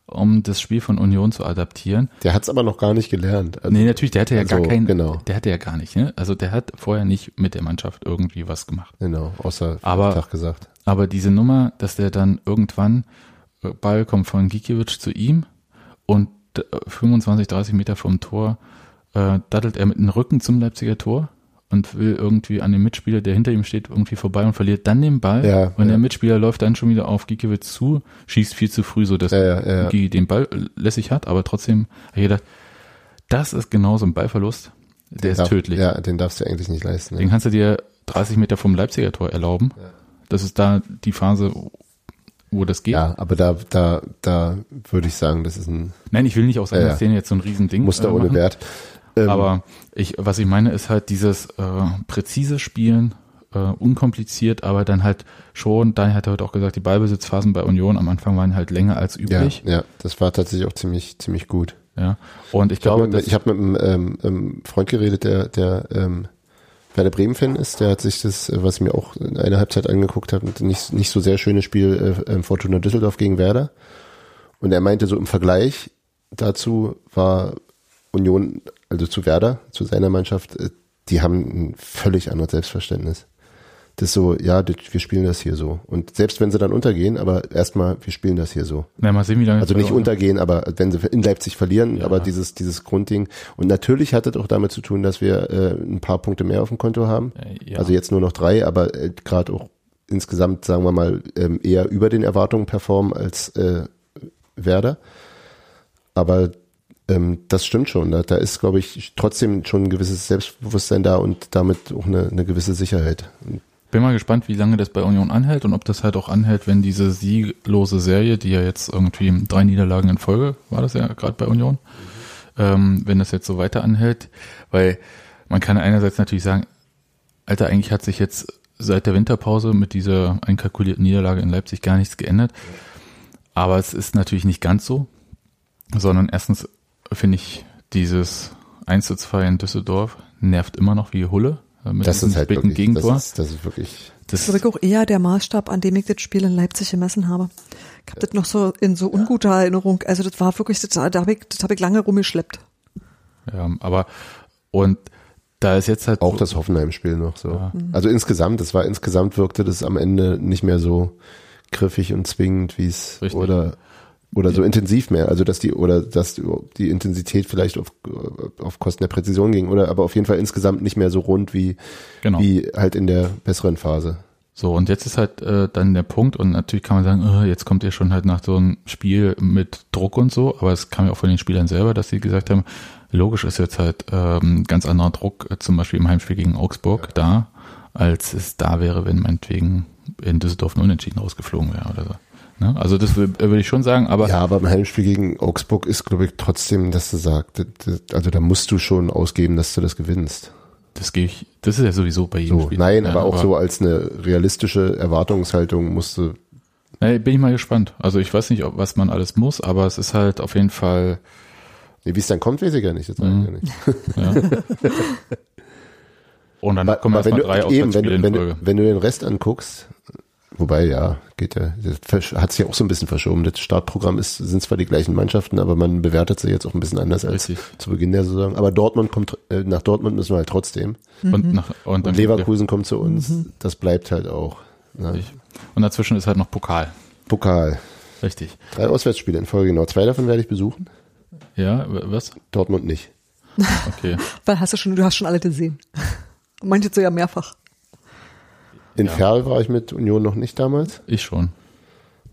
um das Spiel von Union zu adaptieren. Der hat es aber noch gar nicht gelernt. Also, nee, natürlich, der hatte ja gar also, keinen, genau. der hatte ja gar nicht, ne? Also der hat vorher nicht mit der Mannschaft irgendwie was gemacht. Genau, außer Aber- Tag gesagt. Aber diese Nummer, dass der dann irgendwann, äh, Ball kommt von Gikiewicz zu ihm und äh, 25, 30 Meter vom Tor äh, dattelt er mit dem Rücken zum Leipziger Tor und will irgendwie an den Mitspieler, der hinter ihm steht, irgendwie vorbei und verliert dann den Ball. Ja, und ja. der Mitspieler läuft dann schon wieder auf Gikiewicz zu, schießt viel zu früh, so dass Ja. Gigi den Ball lässig hat, aber trotzdem habe ich gedacht, das ist genauso ein Ballverlust, der ist Darf- tödlich. Ja, den darfst du eigentlich nicht leisten. Den Ne? kannst du dir 30 Meter vom Leipziger Tor erlauben. Das ist da die Phase, wo das geht. Ja, aber da, da, da würde ich sagen, das ist ein Nein, ich will nicht aus einer. Szene jetzt so ein Riesending Muster äh, ohne Wert. Ähm, Aber ich, was ich meine, ist halt dieses äh, präzise Spielen, äh, unkompliziert, aber dann halt schon, Daniel hat heute auch gesagt, die Ballbesitzphasen bei Union am Anfang waren halt länger als ja, üblich. ja, das war tatsächlich auch ziemlich, ziemlich gut. Ja. Und ich Ich glaube, das, ich habe mit einem ähm, ähm, Freund geredet, der, der ähm, Werder Bremen-Fan ist, der hat sich das, äh, was ich mir auch in einer Halbzeit angeguckt habe, nicht, nicht so sehr schönes Spiel äh, ähm, Fortuna Düsseldorf gegen Werder. Und er meinte so im Vergleich dazu war Union, also zu Werder, zu seiner Mannschaft, äh, die haben ein völlig anderes Selbstverständnis. Das ist so, ja, das, wir spielen das hier so. Und selbst wenn sie dann untergehen, aber erstmal, wir spielen das hier so. na, mal sehen, wie lange Also nicht dauert. untergehen, aber wenn sie in Leipzig verlieren, Ja. aber dieses, dieses Grundding. Und natürlich hat das auch damit zu tun, dass wir äh, ein paar Punkte mehr auf dem Konto haben. Äh, ja. Also jetzt nur noch drei, aber äh, gerade auch insgesamt, sagen wir mal, ähm, eher über den Erwartungen performen als äh, Werder. Aber ähm, das stimmt schon. Da, da ist, glaube ich, trotzdem schon ein gewisses Selbstbewusstsein da und damit auch eine, eine gewisse Sicherheit. Bin mal gespannt, wie lange das bei Union anhält und ob das halt auch anhält, wenn diese sieglose Serie, die ja jetzt irgendwie drei Niederlagen in Folge war das ja gerade bei Union, ähm, wenn das jetzt so weiter anhält, weil man kann einerseits natürlich sagen, Alter, eigentlich hat sich jetzt seit der Winterpause mit dieser einkalkulierten Niederlage in Leipzig gar nichts geändert, aber es ist natürlich nicht ganz so, sondern erstens finde ich dieses 1 zu 2 in Düsseldorf nervt immer noch wie Hulle. äh, mit Das diesem ist halt wirklich, Gegentor. das ist, das ist wirklich, Das ist wirklich auch eher der Maßstab, an dem ich das Spiel in Leipzig gemessen habe. Ich habe das noch so in so unguter Erinnerung. Also das war wirklich, das, da habe ich, das habe ich lange rumgeschleppt. ja, aber und da ist jetzt halt auch so- das Hoffenheim-Spiel noch so. Ja. Also insgesamt, das war insgesamt wirkte das am Ende nicht mehr so griffig und zwingend, wie es Richtig. Oder oder so intensiv mehr. Also dass die oder dass die, Intensität vielleicht auf, auf Kosten der Präzision ging oder aber auf jeden Fall insgesamt nicht mehr so rund wie genau. wie halt in der besseren Phase. So, und jetzt ist halt äh, dann der Punkt, und natürlich kann man sagen, äh, jetzt kommt ihr schon halt nach so einem Spiel mit Druck und so, aber es kam ja auch von den Spielern selber, dass sie gesagt haben, logisch ist jetzt halt ähm, ganz anderer Druck, äh, zum Beispiel im Heimspiel gegen Augsburg da, als es da wäre, wenn meinetwegen in Düsseldorf ein Unentschieden rausgeflogen wäre oder so. Ne? Also das wür- würde ich schon sagen, aber Ja, aber im Heimspiel gegen Augsburg ist, glaube ich, trotzdem, dass du sagst, also da musst du schon ausgeben, dass du das gewinnst. das gehe ich, das ist ja sowieso bei jedem So, Spiel. nein, ja, aber auch so als eine realistische Erwartungshaltung musst du Nee, bin ich mal gespannt. Also ich weiß nicht, ob, was man alles muss, aber es ist halt auf jeden Fall, Nee, wie es dann kommt, weiß ich ja nicht. Das sag ich ja nicht. ja. Und dann Aber- kommen aber wenn erstmal du, drei eben, wenn, du- in wenn, Folge. du- wenn du den Rest anguckst, wobei ja, geht ja, das hat sich ja auch so ein bisschen verschoben. Das Startprogramm ist, sind zwar die gleichen Mannschaften, aber man bewertet sie jetzt auch ein bisschen anders als Richtig. zu Beginn der Saison. Aber Dortmund kommt, äh, nach Dortmund müssen wir halt trotzdem. Und, nach, und, Und dann Leverkusen kommt zu uns. Das bleibt halt auch. Ne? Und dazwischen ist halt noch Pokal. Pokal. Richtig. Drei Auswärtsspiele in Folge, genau. Zwei davon werde ich besuchen. Ja, was? Dortmund nicht. Okay. Weil hast du schon, du hast schon alle gesehen. Manche so ja mehrfach. In Ferl war ich mit Union noch nicht damals. Ich schon.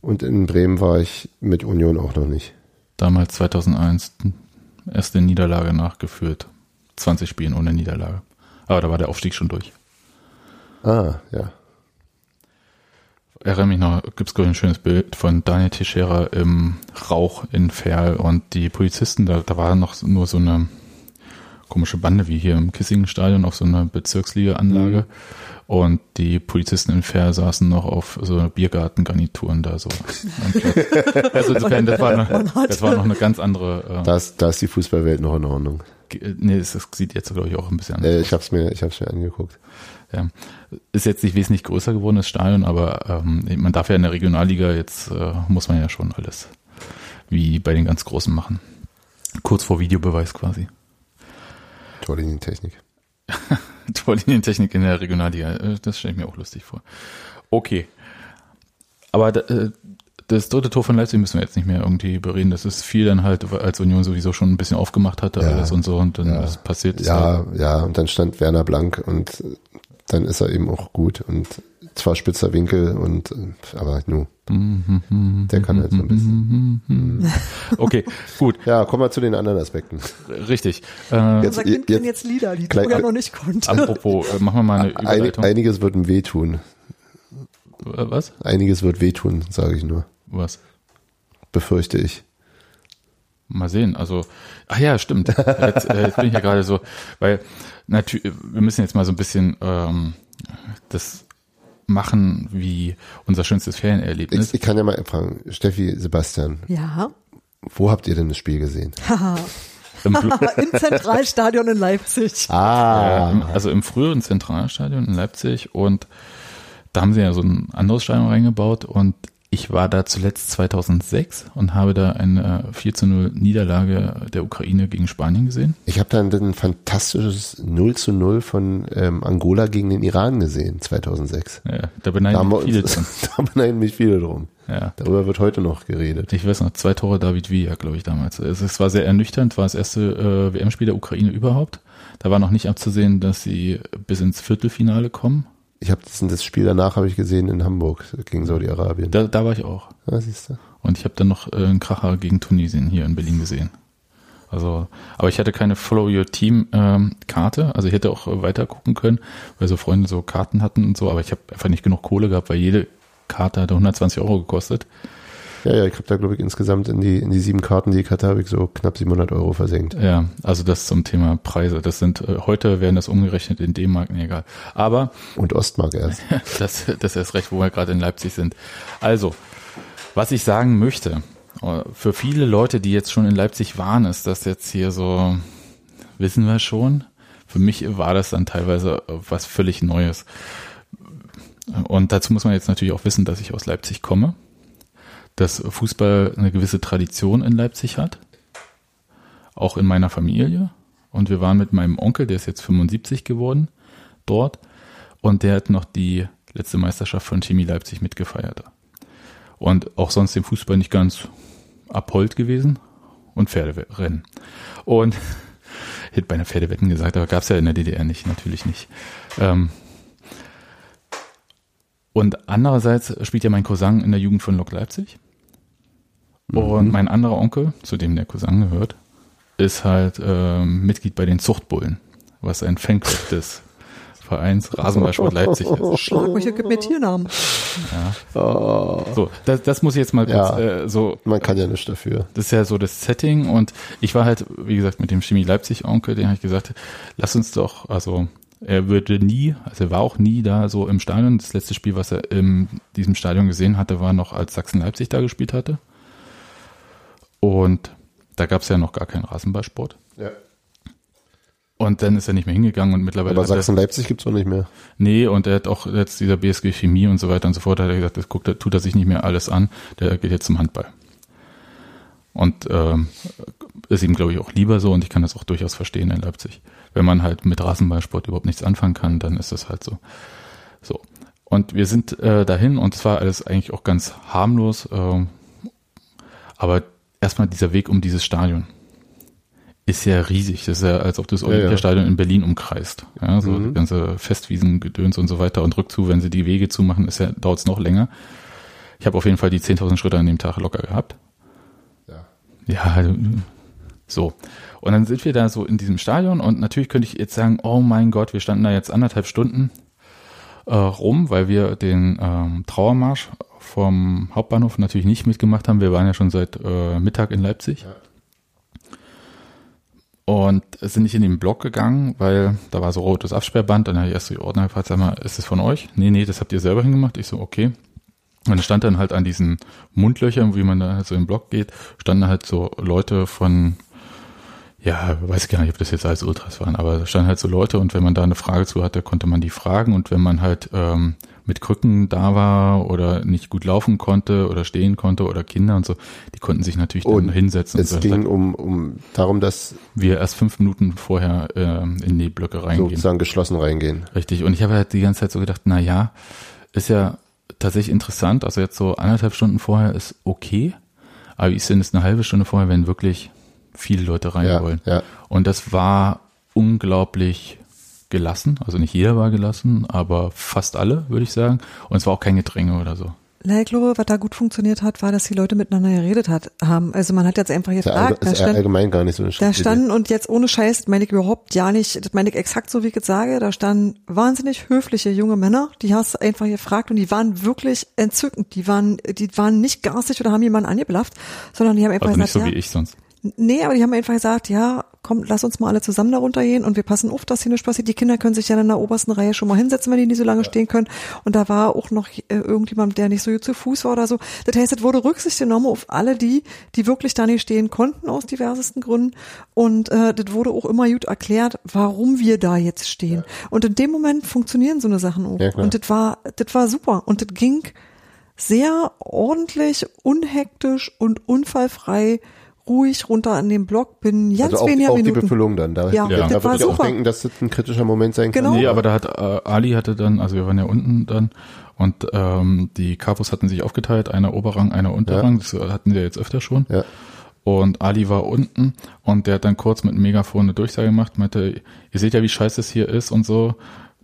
Und in Bremen war ich mit Union auch noch nicht. Damals 2001 erste Niederlage nachgeführt. 20 Spielen ohne Niederlage. Aber da war der Aufstieg schon durch. Ah, ja. Erinnere mich noch, glaube ich ein schönes Bild von Daniel Teixeira im Rauch in Ferl und die Polizisten, da, da war noch nur so eine komische Bande wie hier im Kissingen-Stadion auf so einer Bezirksliga-Anlage und die Polizisten in Ferl saßen noch auf so Biergartengarnituren da so. also insofern, das war, noch, das war noch eine ganz andere, Da ist, da ist die Fußballwelt noch in Ordnung. äh, nee, das, das sieht jetzt glaube ich auch ein bisschen anders Äh, ich hab's mir, ich hab's mir angeguckt. Ja. Ist jetzt nicht wesentlich größer geworden, das Stadion, aber ähm, man darf ja in der Regionalliga jetzt, äh, muss man ja schon alles wie bei den ganz Großen machen. Kurz vor Videobeweis quasi. Torlinientechnik. Torlinientechnik in der Regionalliga, äh, das stelle ich mir auch lustig vor. Okay. Aber äh, das dritte Tor von Leipzig müssen wir jetzt nicht mehr irgendwie bereden. Das ist viel dann halt, als Union sowieso schon ein bisschen aufgemacht hatte, Ja. alles und so und dann Ja. ist passiert. Ist halt, Ja, ja, und dann stand Werner Blank und dann ist er eben auch gut und zwar spitzer Winkel und, äh, aber nu, der kann halt so ein bisschen. Okay, gut, Ja, kommen wir zu den anderen Aspekten. richtig. Äh, Jetzt- Unser Kind jetzt- jetzt Lieder, die gleich- du ja noch nicht konnte. apropos, äh, machen wir mal eine Ein, Überleitung. einiges wird ihm wehtun. Äh, Was? Einiges wird wehtun, sage ich nur. Was? Befürchte ich. Mal sehen. Also, ach ja, stimmt. Jetzt, äh, jetzt bin ich ja gerade so, weil natürlich, wir müssen jetzt mal so ein bisschen ähm, das machen wie unser schönstes Ferienerlebnis. Ich, ich kann ja mal fragen, Steffi, Sebastian, Ja. wo habt ihr denn das Spiel gesehen? Im, Im Zentralstadion in Leipzig. Ah, äh, im, also im früheren Zentralstadion in Leipzig und da haben sie ja so ein anderes Stadion reingebaut und ich war da zuletzt 2006 und habe da eine 4 zu 0 Niederlage der Ukraine gegen Spanien gesehen. ich habe dann ein fantastisches 0 zu 0 von ähm, Angola gegen den Iran gesehen, 2006. Ja, da beneiden wir viele dran. da beneiden mich viele drum. Ja. Darüber wird heute noch geredet. Ich weiß noch, zwei Tore David Villa, glaube ich, damals. Es, es war sehr ernüchternd, war das erste äh, WM-Spiel der Ukraine überhaupt. Da war noch nicht abzusehen, dass sie bis ins Viertelfinale kommen. Ich habe das, das Spiel danach habe ich gesehen in Hamburg gegen Saudi-Arabien. Da, da war ich auch. Ja, siehst du. Und ich habe dann noch äh, einen Kracher gegen Tunesien hier in Berlin gesehen. Also, aber ich hatte keine Follow Your Team ähm, Karte. Also ich hätte auch äh, weiter gucken können, weil so Freunde so Karten hatten und so. Aber ich habe einfach nicht genug Kohle gehabt, weil jede Karte hatte 120 Euro gekostet. Ja, ja, ich habe da glaube ich insgesamt in die in die sieben Karten, die ich hatte, habe ich so knapp 700 Euro versenkt. Ja, also das zum Thema Preise. Das sind äh, heute werden das umgerechnet in D-Mark, nee, egal. Aber Und Ostmark erst. das, das ist recht, wo wir gerade in Leipzig sind. Also, was ich sagen möchte, äh, für viele Leute, die jetzt schon in Leipzig waren, ist das jetzt hier so, wissen wir schon. für mich war das dann teilweise was völlig Neues. Und dazu muss man jetzt natürlich auch wissen, dass ich aus Leipzig komme, dass Fußball eine gewisse Tradition in Leipzig hat, auch in meiner Familie. Und wir waren mit meinem Onkel, der ist jetzt 75 geworden, dort. Und der hat noch die letzte Meisterschaft von Chemie Leipzig mitgefeiert. Und auch sonst dem Fußball nicht ganz abhold gewesen. Und Pferderennen. Und hätte bei einer Pferdewetten gesagt, aber gab es ja in der DDR nicht, natürlich nicht. Ähm, und andererseits spielt ja mein Cousin in der Jugend von Lok Leipzig. Und mhm. mein anderer Onkel, zu dem der Cousin gehört, ist halt äh, Mitglied bei den Zuchtbullen, was ein Fanclub des Vereins Rasenballsport Leipzig ist. Schlag mich, gib mir Tiernamen. Ja. Oh. So, das, das muss ich jetzt mal kurz ja, äh, so. Man kann ja nichts dafür. Das ist ja so das Setting und ich war halt, wie gesagt, mit dem Chemie Leipzig Onkel, den habe ich gesagt, lass uns doch, also er würde nie, also er war auch nie da so im Stadion. Das letzte Spiel, was er in diesem Stadion gesehen hatte, war noch, als Sachsen-Leipzig da gespielt hatte. Und da gab es ja noch gar keinen Rasenballsport. Ja. Und dann ist er nicht mehr hingegangen und mittlerweile. Aber Sachsen-Leipzig gibt's auch nicht mehr. Nee, und er hat auch jetzt dieser BSG Chemie und so weiter und so fort, hat er gesagt, das guckt, tut er sich nicht mehr alles an, der geht jetzt zum Handball. Und ähm, ist ihm, glaube ich, auch lieber so und ich kann das auch durchaus verstehen in Leipzig wenn man halt mit Rasenballsport überhaupt nichts anfangen kann, dann ist das halt so. So. Und wir sind äh, dahin und es war alles eigentlich auch ganz harmlos. Äh, aber erstmal dieser Weg um dieses Stadion ist ja riesig. Das ist ja, als ob das Olympiastadion ja, ja. in Berlin umkreist. Ja, so mhm. die ganze Festwiesengedöns und so weiter und rückzu, wenn sie die Wege zumachen, ist ja, dauert es noch länger. Ich habe auf jeden Fall die 10.000 Schritte an dem Tag locker gehabt. Ja. Ja, so. Und dann sind wir da so in diesem Stadion und natürlich könnte ich jetzt sagen, oh mein Gott, wir standen da jetzt anderthalb Stunden äh, rum, weil wir den ähm, Trauermarsch vom Hauptbahnhof natürlich nicht mitgemacht haben. Wir waren ja schon seit äh, Mittag in Leipzig. Ja. Und sind nicht in den Block gegangen, weil da war so rotes Absperrband. Dann habe ich erst die Ordner gefragt, sag mal, ist das von euch? Nee, nee, das habt ihr selber hingemacht. Ich so, okay. Und dann stand dann halt an diesen Mundlöchern, wie man da halt so im Block geht, standen halt so Leute von ja, weiß gar nicht, ob das jetzt alles Ultras waren, aber da standen halt so Leute und wenn man da eine Frage zu hatte, konnte man die fragen und wenn man halt ähm, mit Krücken da war oder nicht gut laufen konnte oder stehen konnte oder Kinder und so, die konnten sich natürlich dann und hinsetzen. Es ging um, um darum, dass wir erst fünf Minuten vorher äh, in die Blöcke reingehen. Sozusagen geschlossen reingehen. Richtig. Und ich habe halt die ganze Zeit so gedacht, na ja, ist ja tatsächlich interessant. Also jetzt so anderthalb Stunden vorher ist okay. Aber wie ist denn es eine halbe Stunde vorher, wenn wirklich viele Leute rein ja, wollen. Ja. Und das war unglaublich gelassen. Also nicht jeder war gelassen, aber fast alle, würde ich sagen. Und es war auch kein Gedränge oder so. Na, ich glaube, was da gut funktioniert hat, war, dass die Leute miteinander geredet hat, haben. Also man hat jetzt einfach gefragt. Das ist stand, allgemein gar nicht so eine Da standen, und jetzt ohne Scheiß, meine ich überhaupt ja nicht, das meine ich exakt so, wie ich jetzt sage, da standen wahnsinnig höfliche junge Männer, die hast du einfach gefragt und die waren wirklich entzückend. Die waren, die waren nicht garstig oder haben jemanden angeblafft, sondern die haben einfach also gesagt, nicht so ja, wie ich sonst. Nee, aber die haben einfach gesagt, ja, komm, lass uns mal alle zusammen darunter gehen und wir passen auf, dass hier nichts passiert. Die Kinder können sich ja in der obersten Reihe schon mal hinsetzen, wenn die nicht so lange ja. stehen können. Und da war auch noch äh, irgendjemand, der nicht so zu Fuß war oder so. Das heißt, es wurde Rücksicht genommen auf alle die, die wirklich da nicht stehen konnten aus diversesten Gründen. Und äh, das wurde auch immer gut erklärt, warum wir da jetzt stehen. Ja. Und in dem Moment funktionieren so eine Sachen auch. Ja, und das war, das war super. Und das ging sehr ordentlich, unhektisch und unfallfrei ruhig runter an den Block, bin ganz also weniger auch Minuten. die Befüllung dann. Da, ja, ja. da würde ich auch denken, dass das ein kritischer Moment sein kann. Genau. Nee, aber da hat äh, Ali hatte dann, also wir waren ja unten dann und ähm, die Kapus hatten sich aufgeteilt, einer Oberrang, einer Unterrang, ja. das hatten wir jetzt öfter schon. Ja. Und Ali war unten und der hat dann kurz mit einem Megafon eine Durchsage gemacht, meinte, ihr seht ja, wie scheiße es hier ist und so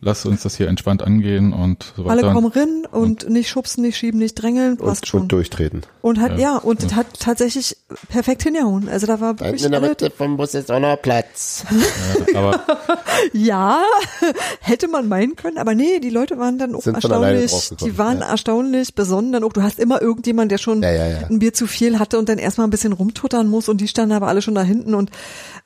lass uns das hier entspannt angehen und so weiter. Alle kommen rein und, und nicht schubsen, nicht schieben, nicht drängeln, passt und, schon. Und durchtreten. Und hat, ja, ja und ja. hat tatsächlich perfekt hingehauen. Also da war wirklich in der Mitte vom Bus ist auch noch Platz. Ja, aber ja, hätte man meinen können, aber nee, die Leute waren dann auch Sind erstaunlich, die waren ja. erstaunlich besonnen dann auch. Du hast immer irgendjemand, der schon ein Bier zu viel hatte und dann erstmal ein bisschen rumtuttern muss und die standen aber alle schon da hinten und,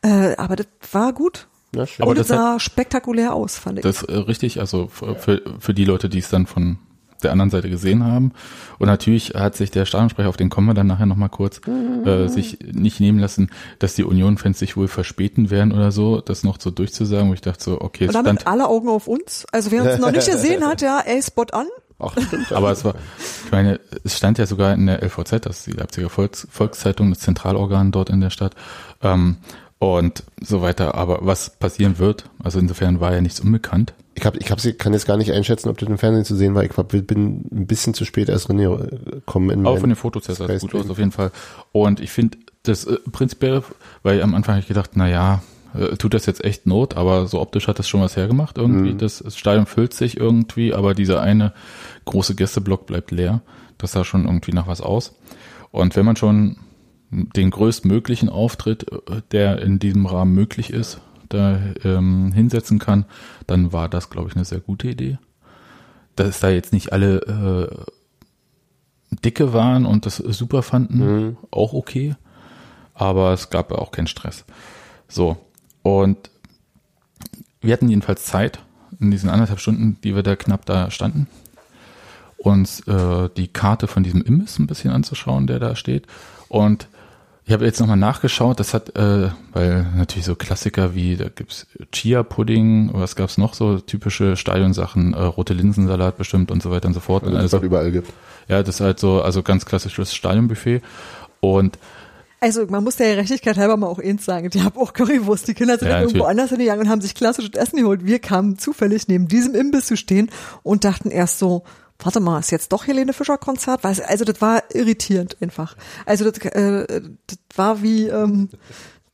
äh, aber das war gut. Ja, schön. Aber das sah hat, spektakulär aus, fand ich. Das ist äh, richtig, also für, für die Leute, die es dann von der anderen Seite gesehen haben. Und natürlich hat sich der Stadionsprecher, auf den kommen wir dann nachher nochmal kurz, äh, sich nicht nehmen lassen, dass die Union-Fans sich wohl verspäten werden oder so, das noch so durchzusagen, wo ich dachte so, okay, es Und damit stand, alle Augen auf uns. Also wer uns noch nicht gesehen hat, ja, ey, Spot an. Ach, stimmt. aber es war, ich meine, es stand ja sogar in der LVZ, das ist die Leipziger Volks, Volkszeitung, das Zentralorgan dort in der Stadt, ähm, und so weiter. Aber was passieren wird, also insofern war ja nichts unbekannt. Ich, hab, ich hab, sie- kann jetzt gar nicht einschätzen, ob das im Fernsehen zu sehen war. Ich hab, bin ein bisschen zu spät erst gekommen. In Aber mein- von den Fotos her sah es gut aus, auf jeden Fall. Und ich finde das äh, prinzipiell, weil am Anfang habe ich gedacht, na ja, äh, tut das jetzt echt Not, aber so optisch hat das schon was hergemacht irgendwie. Das, das Stadion füllt sich irgendwie, aber dieser eine große Gästeblock bleibt leer. Das sah schon irgendwie nach was aus. Und wenn man schon den größtmöglichen Auftritt, äh, der in diesem Rahmen möglich ist, da ähm, hinsetzen kann, dann war das, glaube ich, eine sehr gute Idee. Dass da jetzt nicht alle äh, dicke waren und das super fanden, auch okay. Aber es gab ja auch keinen Stress. So. Und wir hatten jedenfalls Zeit in diesen anderthalb Stunden, die wir da knapp da standen, uns äh, die Karte von diesem Imbiss ein bisschen anzuschauen, der da steht. Und ich habe jetzt nochmal nachgeschaut, das hat, äh, weil natürlich so Klassiker wie, da gibt's Chia-Pudding, was gab's noch so, typische Stadionsachen, äh, rote Linsensalat bestimmt und so weiter und so fort. Es also, halt überall gibt. ja, das ist halt so, also ganz klassisches Stadionbuffet. Und Also man muss der Gerechtigkeit halber mal auch eins sagen. Die haben auch Currywurst. Die Kinder sind Ja, dann irgendwo anders hingegangen und haben sich klassisches Essen geholt. Wir kamen zufällig neben diesem Imbiss zu stehen und dachten erst so, warte mal, ist jetzt doch Helene Fischer Konzert? Also das war irritierend einfach. Also das, äh, das war wie ähm,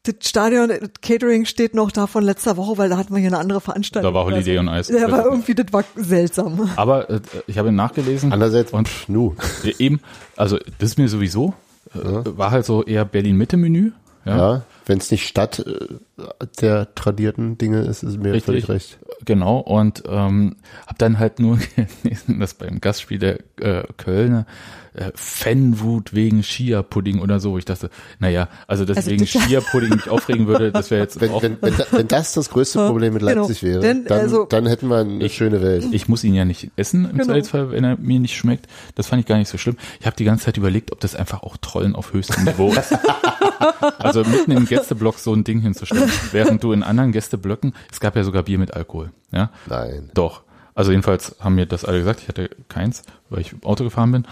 das Stadion, das Catering steht noch da von letzter Woche, weil da hatten wir hier eine andere Veranstaltung. da war Holiday on Ice. Ja, aber irgendwie, das war seltsam. Aber äh, ich habe nachgelesen. Andererseits, Und- pff, nu. Eben, also das ist mir sowieso, äh, war halt so eher Berlin-Mitte-Menü. Ja, Ja, wenn es nicht statt äh, der tradierten Dinge ist, ist mir Richtig. völlig recht. genau. Und ähm, habe dann halt nur gelesen, dass beim Gastspiel der äh, Kölner äh, Fanwut wegen Chia-Pudding oder so. wo Ich dachte, naja, also dass Also Chia-Pudding mich aufregen würde, das wäre jetzt Wenn, auch... wenn, wenn, wenn das das größte Problem mit Genau. Leipzig wäre, Denn, dann, also- dann hätten wir eine schöne Welt. Ich muss ihn ja nicht essen im Genau. Zweifelsfall, wenn er mir nicht schmeckt. Das fand ich gar nicht so schlimm. Ich habe die ganze Zeit überlegt, ob das einfach auch Trollen auf höchstem Niveau ist. also mitten im Gästeblock so ein Ding hinzustellen, während du in anderen Gästeblöcken, es gab ja sogar Bier mit Alkohol, ja? Nein. Doch. Also jedenfalls haben mir das alle gesagt. Ich hatte keins, weil ich Auto gefahren bin.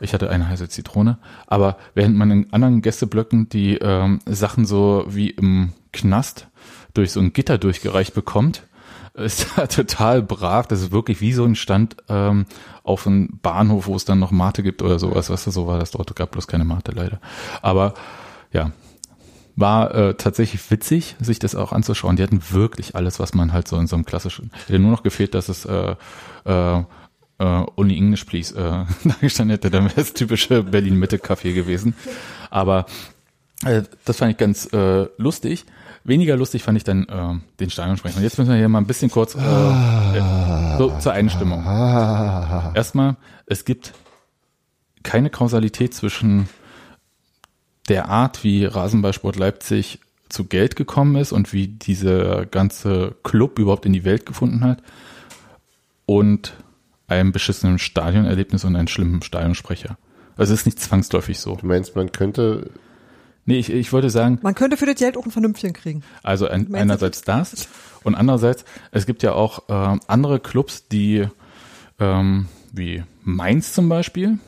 Ich hatte eine heiße Zitrone. Aber während man in anderen Gästeblöcken die ähm, Sachen so wie im Knast durch so ein Gitter durchgereicht bekommt, ist da total brav. Das ist wirklich wie so ein Stand ähm, auf einem Bahnhof, wo es dann noch Mate gibt oder sowas. Weißt du, so war das dort. Gab bloß keine Mate leider. Aber ja, war äh, tatsächlich witzig, sich das auch anzuschauen. Die hatten wirklich alles, was man halt so in so einem klassischen. Hätte nur noch gefehlt, dass es äh, äh, äh, Only English Please äh, dargestanden hätte, dann wäre es typische Berlin-Mitte-Café gewesen. Aber äh, das fand ich ganz äh, lustig. Weniger lustig fand ich dann äh, den Stadionsprecher. Und jetzt müssen wir hier mal ein bisschen kurz äh, äh, so zur Einstimmung. Ah, Erstmal, es gibt keine Kausalität zwischen der Art, wie Rasenballsport Leipzig zu Geld gekommen ist und wie dieser ganze Club überhaupt in die Welt gefunden hat und einem beschissenen Stadionerlebnis und einem schlimmen Stadionsprecher. Also es ist nicht zwangsläufig so. du meinst, man könnte, Nee, ich, ich wollte sagen, Man könnte für das Geld auch ein Vernünftchen kriegen. also ein, einerseits das und andererseits, es gibt ja auch ähm, andere Clubs, die ähm, wie Mainz zum Beispiel,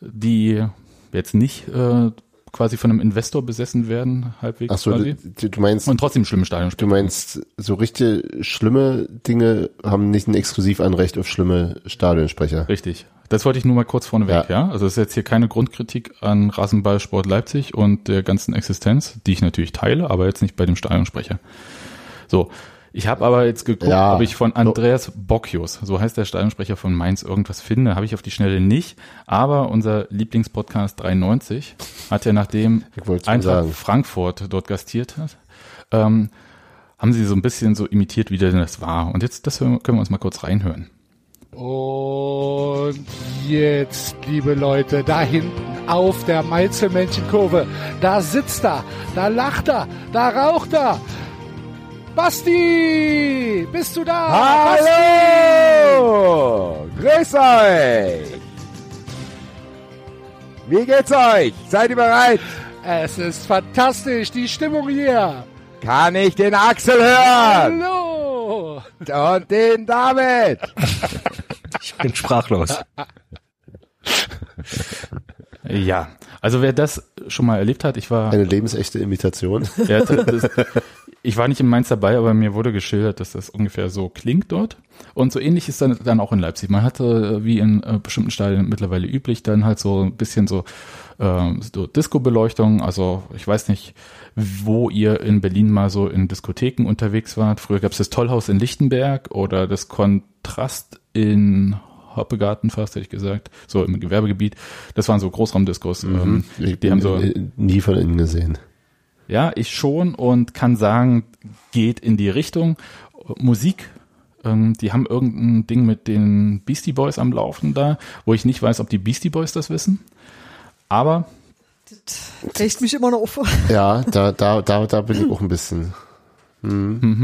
die jetzt nicht äh, quasi von einem Investor besessen werden, halbwegs ach so, quasi, du, du meinst, und trotzdem schlimme Stadion du meinst, so richtig schlimme Dinge haben nicht ein Exklusivanrecht auf schlimme Stadionsprecher. Richtig. Das wollte ich nur mal kurz vorneweg, ja. Ja. Also es ist jetzt hier keine Grundkritik an Rasenballsport Leipzig und der ganzen Existenz, die ich natürlich teile, aber jetzt nicht bei dem Stadionsprecher. So. Ich habe aber jetzt geguckt, Ja. ob ich von Andreas Bocchius, so heißt der Stadionsprecher von Mainz, irgendwas finde. Habe ich auf die Schnelle nicht. Aber unser Lieblingspodcast 93 hat ja nachdem Eintracht. Frankfurt dort gastiert hat, ähm, haben sie so ein bisschen so imitiert, wie denn das war. Und jetzt, das können wir uns mal kurz reinhören. Und jetzt, liebe Leute, da hinten auf der Mainzelmännchenkurve, da sitzt er, da lacht er, da raucht er. Basti, bist du da? Hallo! Grüß euch! Wie geht's euch? Seid ihr bereit? Es ist fantastisch, die Stimmung hier. Kann ich den Axel hören? Hallo. Und den David? Ich bin sprachlos. Ja, also wer das schon mal erlebt hat, ich war, Eine lebensechte Imitation. ja, das, ich war nicht in Mainz dabei, aber mir wurde geschildert, dass das ungefähr so klingt dort. Und so ähnlich ist dann, dann auch in Leipzig. Man hatte, äh, wie in äh, bestimmten Stadien mittlerweile üblich, dann halt so ein bisschen so, äh, so Disco-Beleuchtung. Also ich weiß nicht, wo ihr in Berlin mal so in Diskotheken unterwegs wart. Früher gab es das Tollhaus in Lichtenberg oder das Kontrast in Hoppegarten fast, hätte ich gesagt, so im Gewerbegebiet. Das waren so Großraumdiskos. Ähm, Ich die haben so, nie von innen gesehen. Ja, ich schon und kann sagen, geht in die Richtung. Musik, ähm, die haben irgendein Ding mit den Beastie Boys am Laufen da, wo ich nicht weiß, ob die Beastie Boys das wissen. Aber Riecht mich immer noch auf. Ja, da, da, da, da bin ich auch ein bisschen.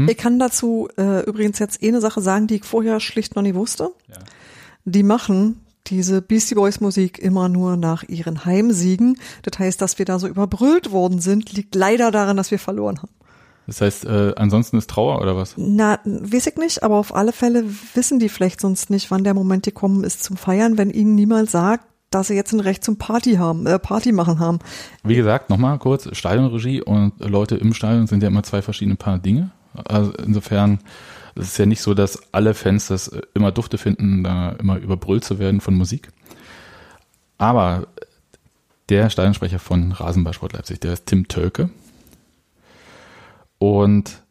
Ich kann dazu äh, übrigens jetzt eine Sache sagen, die ich vorher schlicht noch nie wusste. Die machen diese Beastie Boys Musik immer nur nach ihren Heimsiegen. Das heißt, dass wir da so überbrüllt worden sind, liegt leider daran, dass wir verloren haben. das heißt, äh, ansonsten ist Trauer oder was? Na, weiß ich nicht, aber auf alle Fälle wissen die vielleicht sonst nicht, wann der Moment gekommen ist zum Feiern, wenn ihnen niemand sagt, dass sie jetzt ein Recht zum Party haben, äh, Party machen haben. Wie gesagt, nochmal kurz, Stadionregie und Leute im Stadion sind ja immer zwei verschiedene Paar Dinge. Also insofern, es ist ja nicht so, dass alle Fans das äh, immer dufte finden, da immer überbrüllt zu werden von Musik. Aber der Stadionsprecher von Rasenballsport Leipzig, der ist Tim Tölke. Und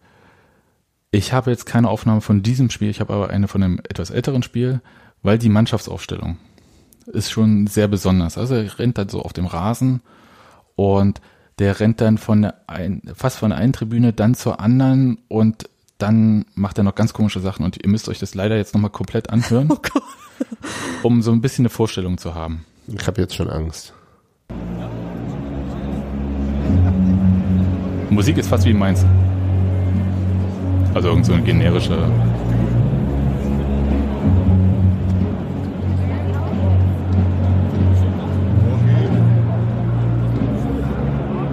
ich habe jetzt keine Aufnahme von diesem Spiel, ich habe aber eine von einem etwas älteren Spiel, weil die Mannschaftsaufstellung ist schon sehr besonders. Also er rennt dann so auf dem Rasen und der rennt dann von der ein, fast von der einen Tribüne dann zur anderen und dann macht er noch ganz komische Sachen und ihr müsst euch das leider jetzt nochmal komplett anhören, um so ein bisschen eine Vorstellung zu haben. Ich habe jetzt schon Angst. Musik ist fast wie meins. Also irgend so eine generische.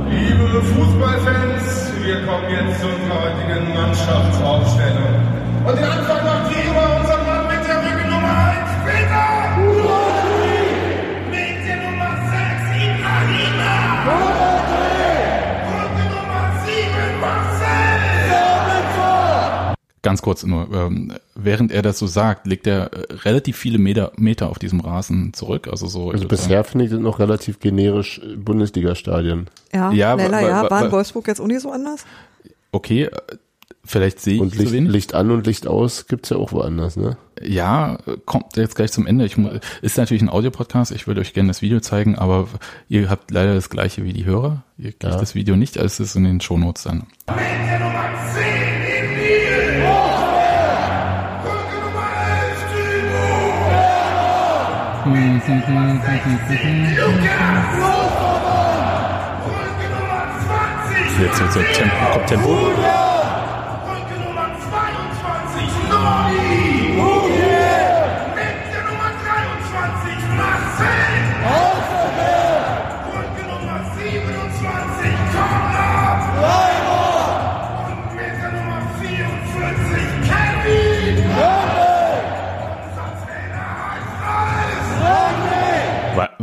Liebe Fußballfans, wir kommen jetzt zu unserer heutigen Mannschaftsaufstellung. Und den Anfang Ganz kurz nur, ähm, während er das so sagt, legt er äh, relativ viele Meter, Meter auf diesem Rasen zurück. Also so. Also bisher finde ich das noch relativ generisch äh, Bundesliga-Stadien. Ja, Ja, Lella, wa- ja, wa- war in Wolfsburg jetzt auch nicht so anders? okay, äh, vielleicht sehe ich Und zu Licht, wenig. Licht an und Licht aus gibt's ja auch woanders, ne? Ja, kommt jetzt gleich zum Ende. Ich, ist natürlich ein Audiopodcast. Ich würde euch gerne das Video zeigen, aber ihr habt leider das gleiche wie die Hörer. Ihr kriegt Ja. das Video nicht, als es ist in den Shownotes dann. Mit der Nummer 10, Timo! Rückennummer 20, Jetzt wird so Tempo, kommt Tempo.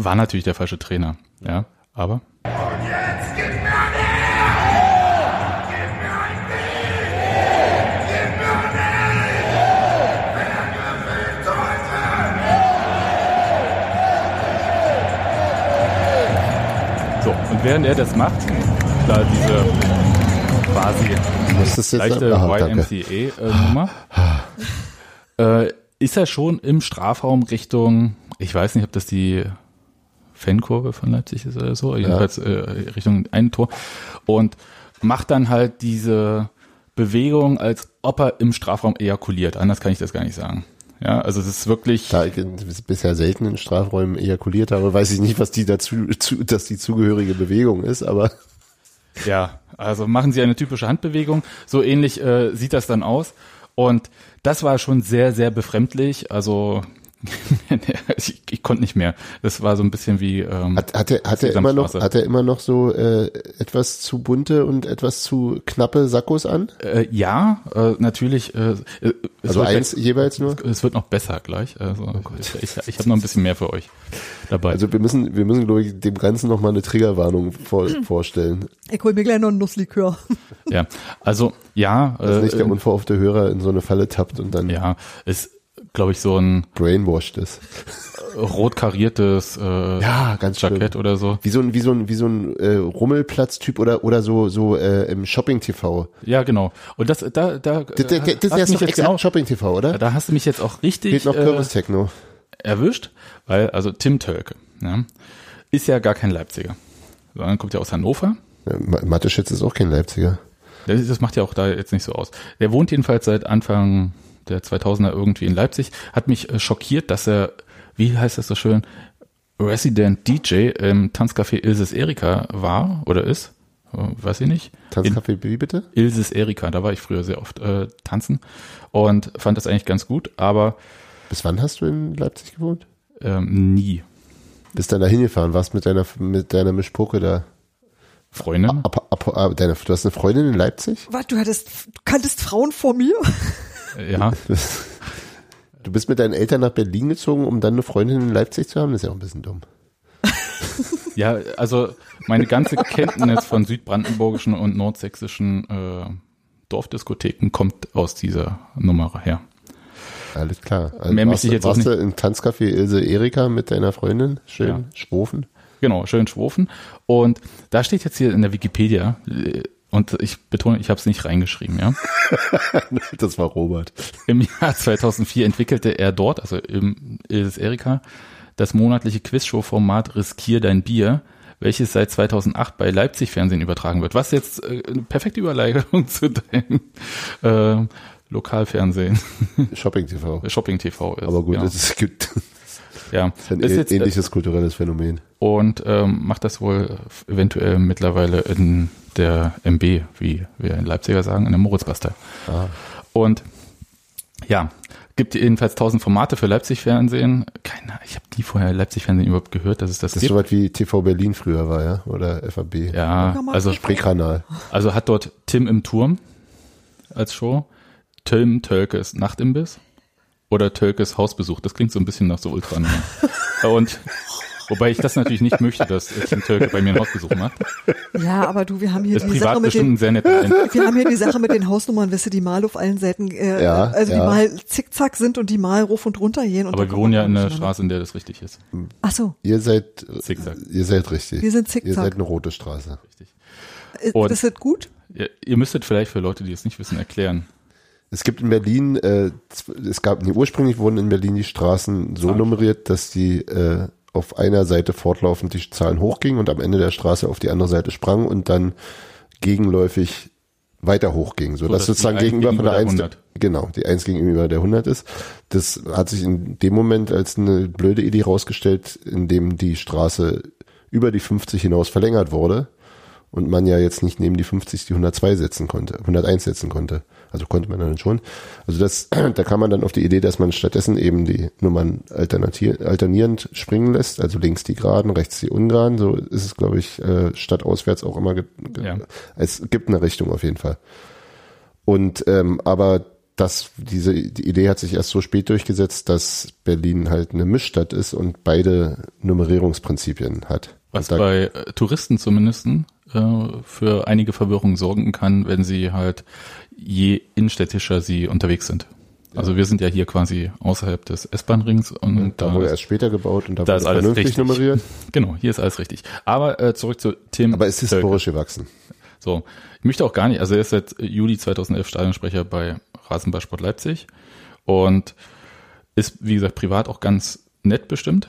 War, natürlich der falsche Trainer. Ja, aber Und jetzt gib mir ein R! Gib mir ein B! Gib mir ein L! Wer so. Und während er das macht, da diese quasi das leichte Aha, danke. YMCA-Nummer, äh, ist er schon im Strafraum Richtung, ich weiß nicht, ob das die Fankurve von Leipzig ist oder so, jedenfalls äh, Richtung ein Tor und macht dann halt diese Bewegung, als ob er im Strafraum ejakuliert. Anders kann ich das gar nicht sagen. Ja, also es ist wirklich, Da ich bisher selten in Strafräumen ejakuliert habe, weiß ich nicht, was die dazu, zu, dass die zugehörige Bewegung ist, aber Ja, also machen sie eine typische Handbewegung. So ähnlich äh, sieht das dann aus. Und das war schon sehr, sehr befremdlich. Also ich, ich konnte nicht mehr. Das war so ein bisschen wie ähm, Hat, hat er, hat er immer noch, hat er immer noch so äh, etwas zu bunte und etwas zu knappe Sakkos an? äh, ja, äh, natürlich. Äh, es Also wird eins gleich- jeweils nur? Es wird noch besser gleich. Also ich, ich, ich habe noch ein bisschen mehr für euch dabei. Also wir müssen, wir müssen, glaube ich, dem Ganzen noch mal eine Triggerwarnung vor, vorstellen. Ich hol mir gleich noch einen Nusslikör. ja, also ja, Dass äh, nicht der unverhoffte Hörer in so eine Falle tappt und dann ja, ist glaube ich so ein brainwashed ist. rot kariertes äh, Ja, ganz schlimm. Jackett oder so. Wie so ein, wie so ein, wie so ein äh, Rummelplatz-Typ oder, oder so, so äh, im Shopping-TV. Ja, genau. Und das da da Das, das, hast das du ist doch jetzt exakt Shopping-TV, oder? da hast du mich jetzt auch richtig Fehlt noch äh, Kürbis-Techno. erwischt, weil also Tim Tölke ja, ist ja gar kein Leipziger, sondern kommt ja aus Hannover. Ja, Ma- Mateschitz ist auch kein Leipziger. Das, das macht ja auch da jetzt nicht so aus. Der wohnt jedenfalls seit Anfang der 2000er irgendwie in Leipzig. Hat mich äh, schockiert, dass er, wie heißt das so schön, Resident DJ im Tanzcafé Ilses Erika war oder ist. Äh, Weiß ich nicht. Tanzcafé, wie bitte? Ilses Erika, da war ich früher sehr oft äh, tanzen und fand das eigentlich ganz gut, aber Bis wann hast du in Leipzig gewohnt? ähm, nie. Bist dann da hingefahren, warst mit deiner, mit deiner Mischpoke da. Freundin? Ab, ab, ab, deine, du hast eine Freundin in Leipzig? Was, du hattest, du kanntest Frauen vor mir? Ja, Du bist mit deinen Eltern nach Berlin gezogen, um dann eine Freundin in Leipzig zu haben? Das ist ja auch ein bisschen dumm. ja, also meine ganze Kenntnis von südbrandenburgischen und nordsächsischen äh, Dorfdiskotheken kommt aus dieser Nummer her. Alles klar. Also Mehr warst ich du- jetzt warst du im Tanzcafé Ilse Erika mit deiner Freundin? Schön Ja. schwofen. Genau, schön schwofen. Und da steht jetzt hier in der Wikipedia, äh, und ich betone, ich habe es nicht reingeschrieben, ja. Das war Robert. Im Jahr 2004 entwickelte er dort, also im Ilses Erika, das monatliche Quizshow-Format Riskier dein Bier, welches seit 2008 bei Leipzig Fernsehen übertragen wird. Was jetzt äh, eine perfekte Überleitung zu deinem äh, Lokalfernsehen, Shopping TV. Shopping TV ist. Aber gut, ja. es gibt ja. ein Ist ä- jetzt, äh, ähnliches kulturelles Phänomen. Und ähm, macht das wohl eventuell mittlerweile in der MB, wie wir in Leipziger sagen, in der Moritzbastei. Ah. Und ja, gibt jedenfalls tausend Formate für Leipzig-Fernsehen. Keine, ich habe nie vorher Leipzig-Fernsehen überhaupt gehört, dass es das, Das ist gibt. so was wie TV Berlin früher war, ja? Oder FAB. ja, also, Spreekanal. also hat dort Tim im Turm als Show, Tim Tölkes Nachtimbiss oder Tölkes Hausbesuch. Das klingt so ein bisschen nach so Ultranummer. Und wobei ich das natürlich nicht möchte, dass Tim Tölke bei mir einen Hausbesuch macht. Ja, aber du, wir haben hier Ist die Sache mit den, sehr wir haben hier die Sache mit den Hausnummern, wisst ihr, die mal auf allen Seiten, äh, Ja, also die ja. mal zickzack sind und die mal rauf und runter gehen. Und Aber wir wohnen ja in einer nicht Straße, in der das richtig ist. zusammen. Ach so, Ihr seid, Zickzack. ihr seid richtig. Wir sind Ihr Zickzack. seid eine rote Straße. äh, Und- das wird gut? Ihr, ihr müsstet vielleicht für Leute, die es nicht wissen, erklären. Es gibt in Berlin, äh, es gab, nee, ursprünglich wurden in Berlin die Straßen so nummeriert, dass die äh, auf einer Seite fortlaufend die Zahlen hochgingen und am Ende der Straße auf die andere Seite sprangen und dann gegenläufig weiter hochging, so, So, dass sozusagen gegenüber von der gegenüber 1, der 100. genau, die 1 gegenüber der 100 ist. Das hat sich in dem Moment als eine blöde Idee rausgestellt, in dem die Straße über die 50 hinaus verlängert wurde und man ja jetzt nicht neben die 50 die 102 setzen konnte, 101 setzen konnte. Also konnte man dann schon. Also das, da kam man dann auf die Idee, dass man stattdessen eben die Nummern alternierend springen lässt, also links die geraden, rechts die ungeraden. So ist es, glaube ich, äh, stadtauswärts auch immer. Ja. Es gibt eine Richtung auf jeden Fall. Und ähm, aber das, diese die Idee hat sich erst so spät durchgesetzt, dass Berlin halt eine Mischstadt ist und beide Nummerierungsprinzipien hat. Was Und bei äh, Touristen zumindest äh, für einige Verwirrung sorgen kann, wenn sie halt je innenstädtischer sie unterwegs sind. Also wir sind ja hier quasi außerhalb des S-Bahn-Rings und da da, wurde erst später gebaut und da, da wurde ist alles vernünftig richtig. nummeriert. genau, hier ist alles richtig. Aber äh, zurück zu Tim. Aber es ist historisch gewachsen. So, ich möchte auch gar nicht, also er ist seit Juli 2011 Stadionsprecher bei Rasenballsport Leipzig und ist, wie gesagt, privat auch ganz nett bestimmt.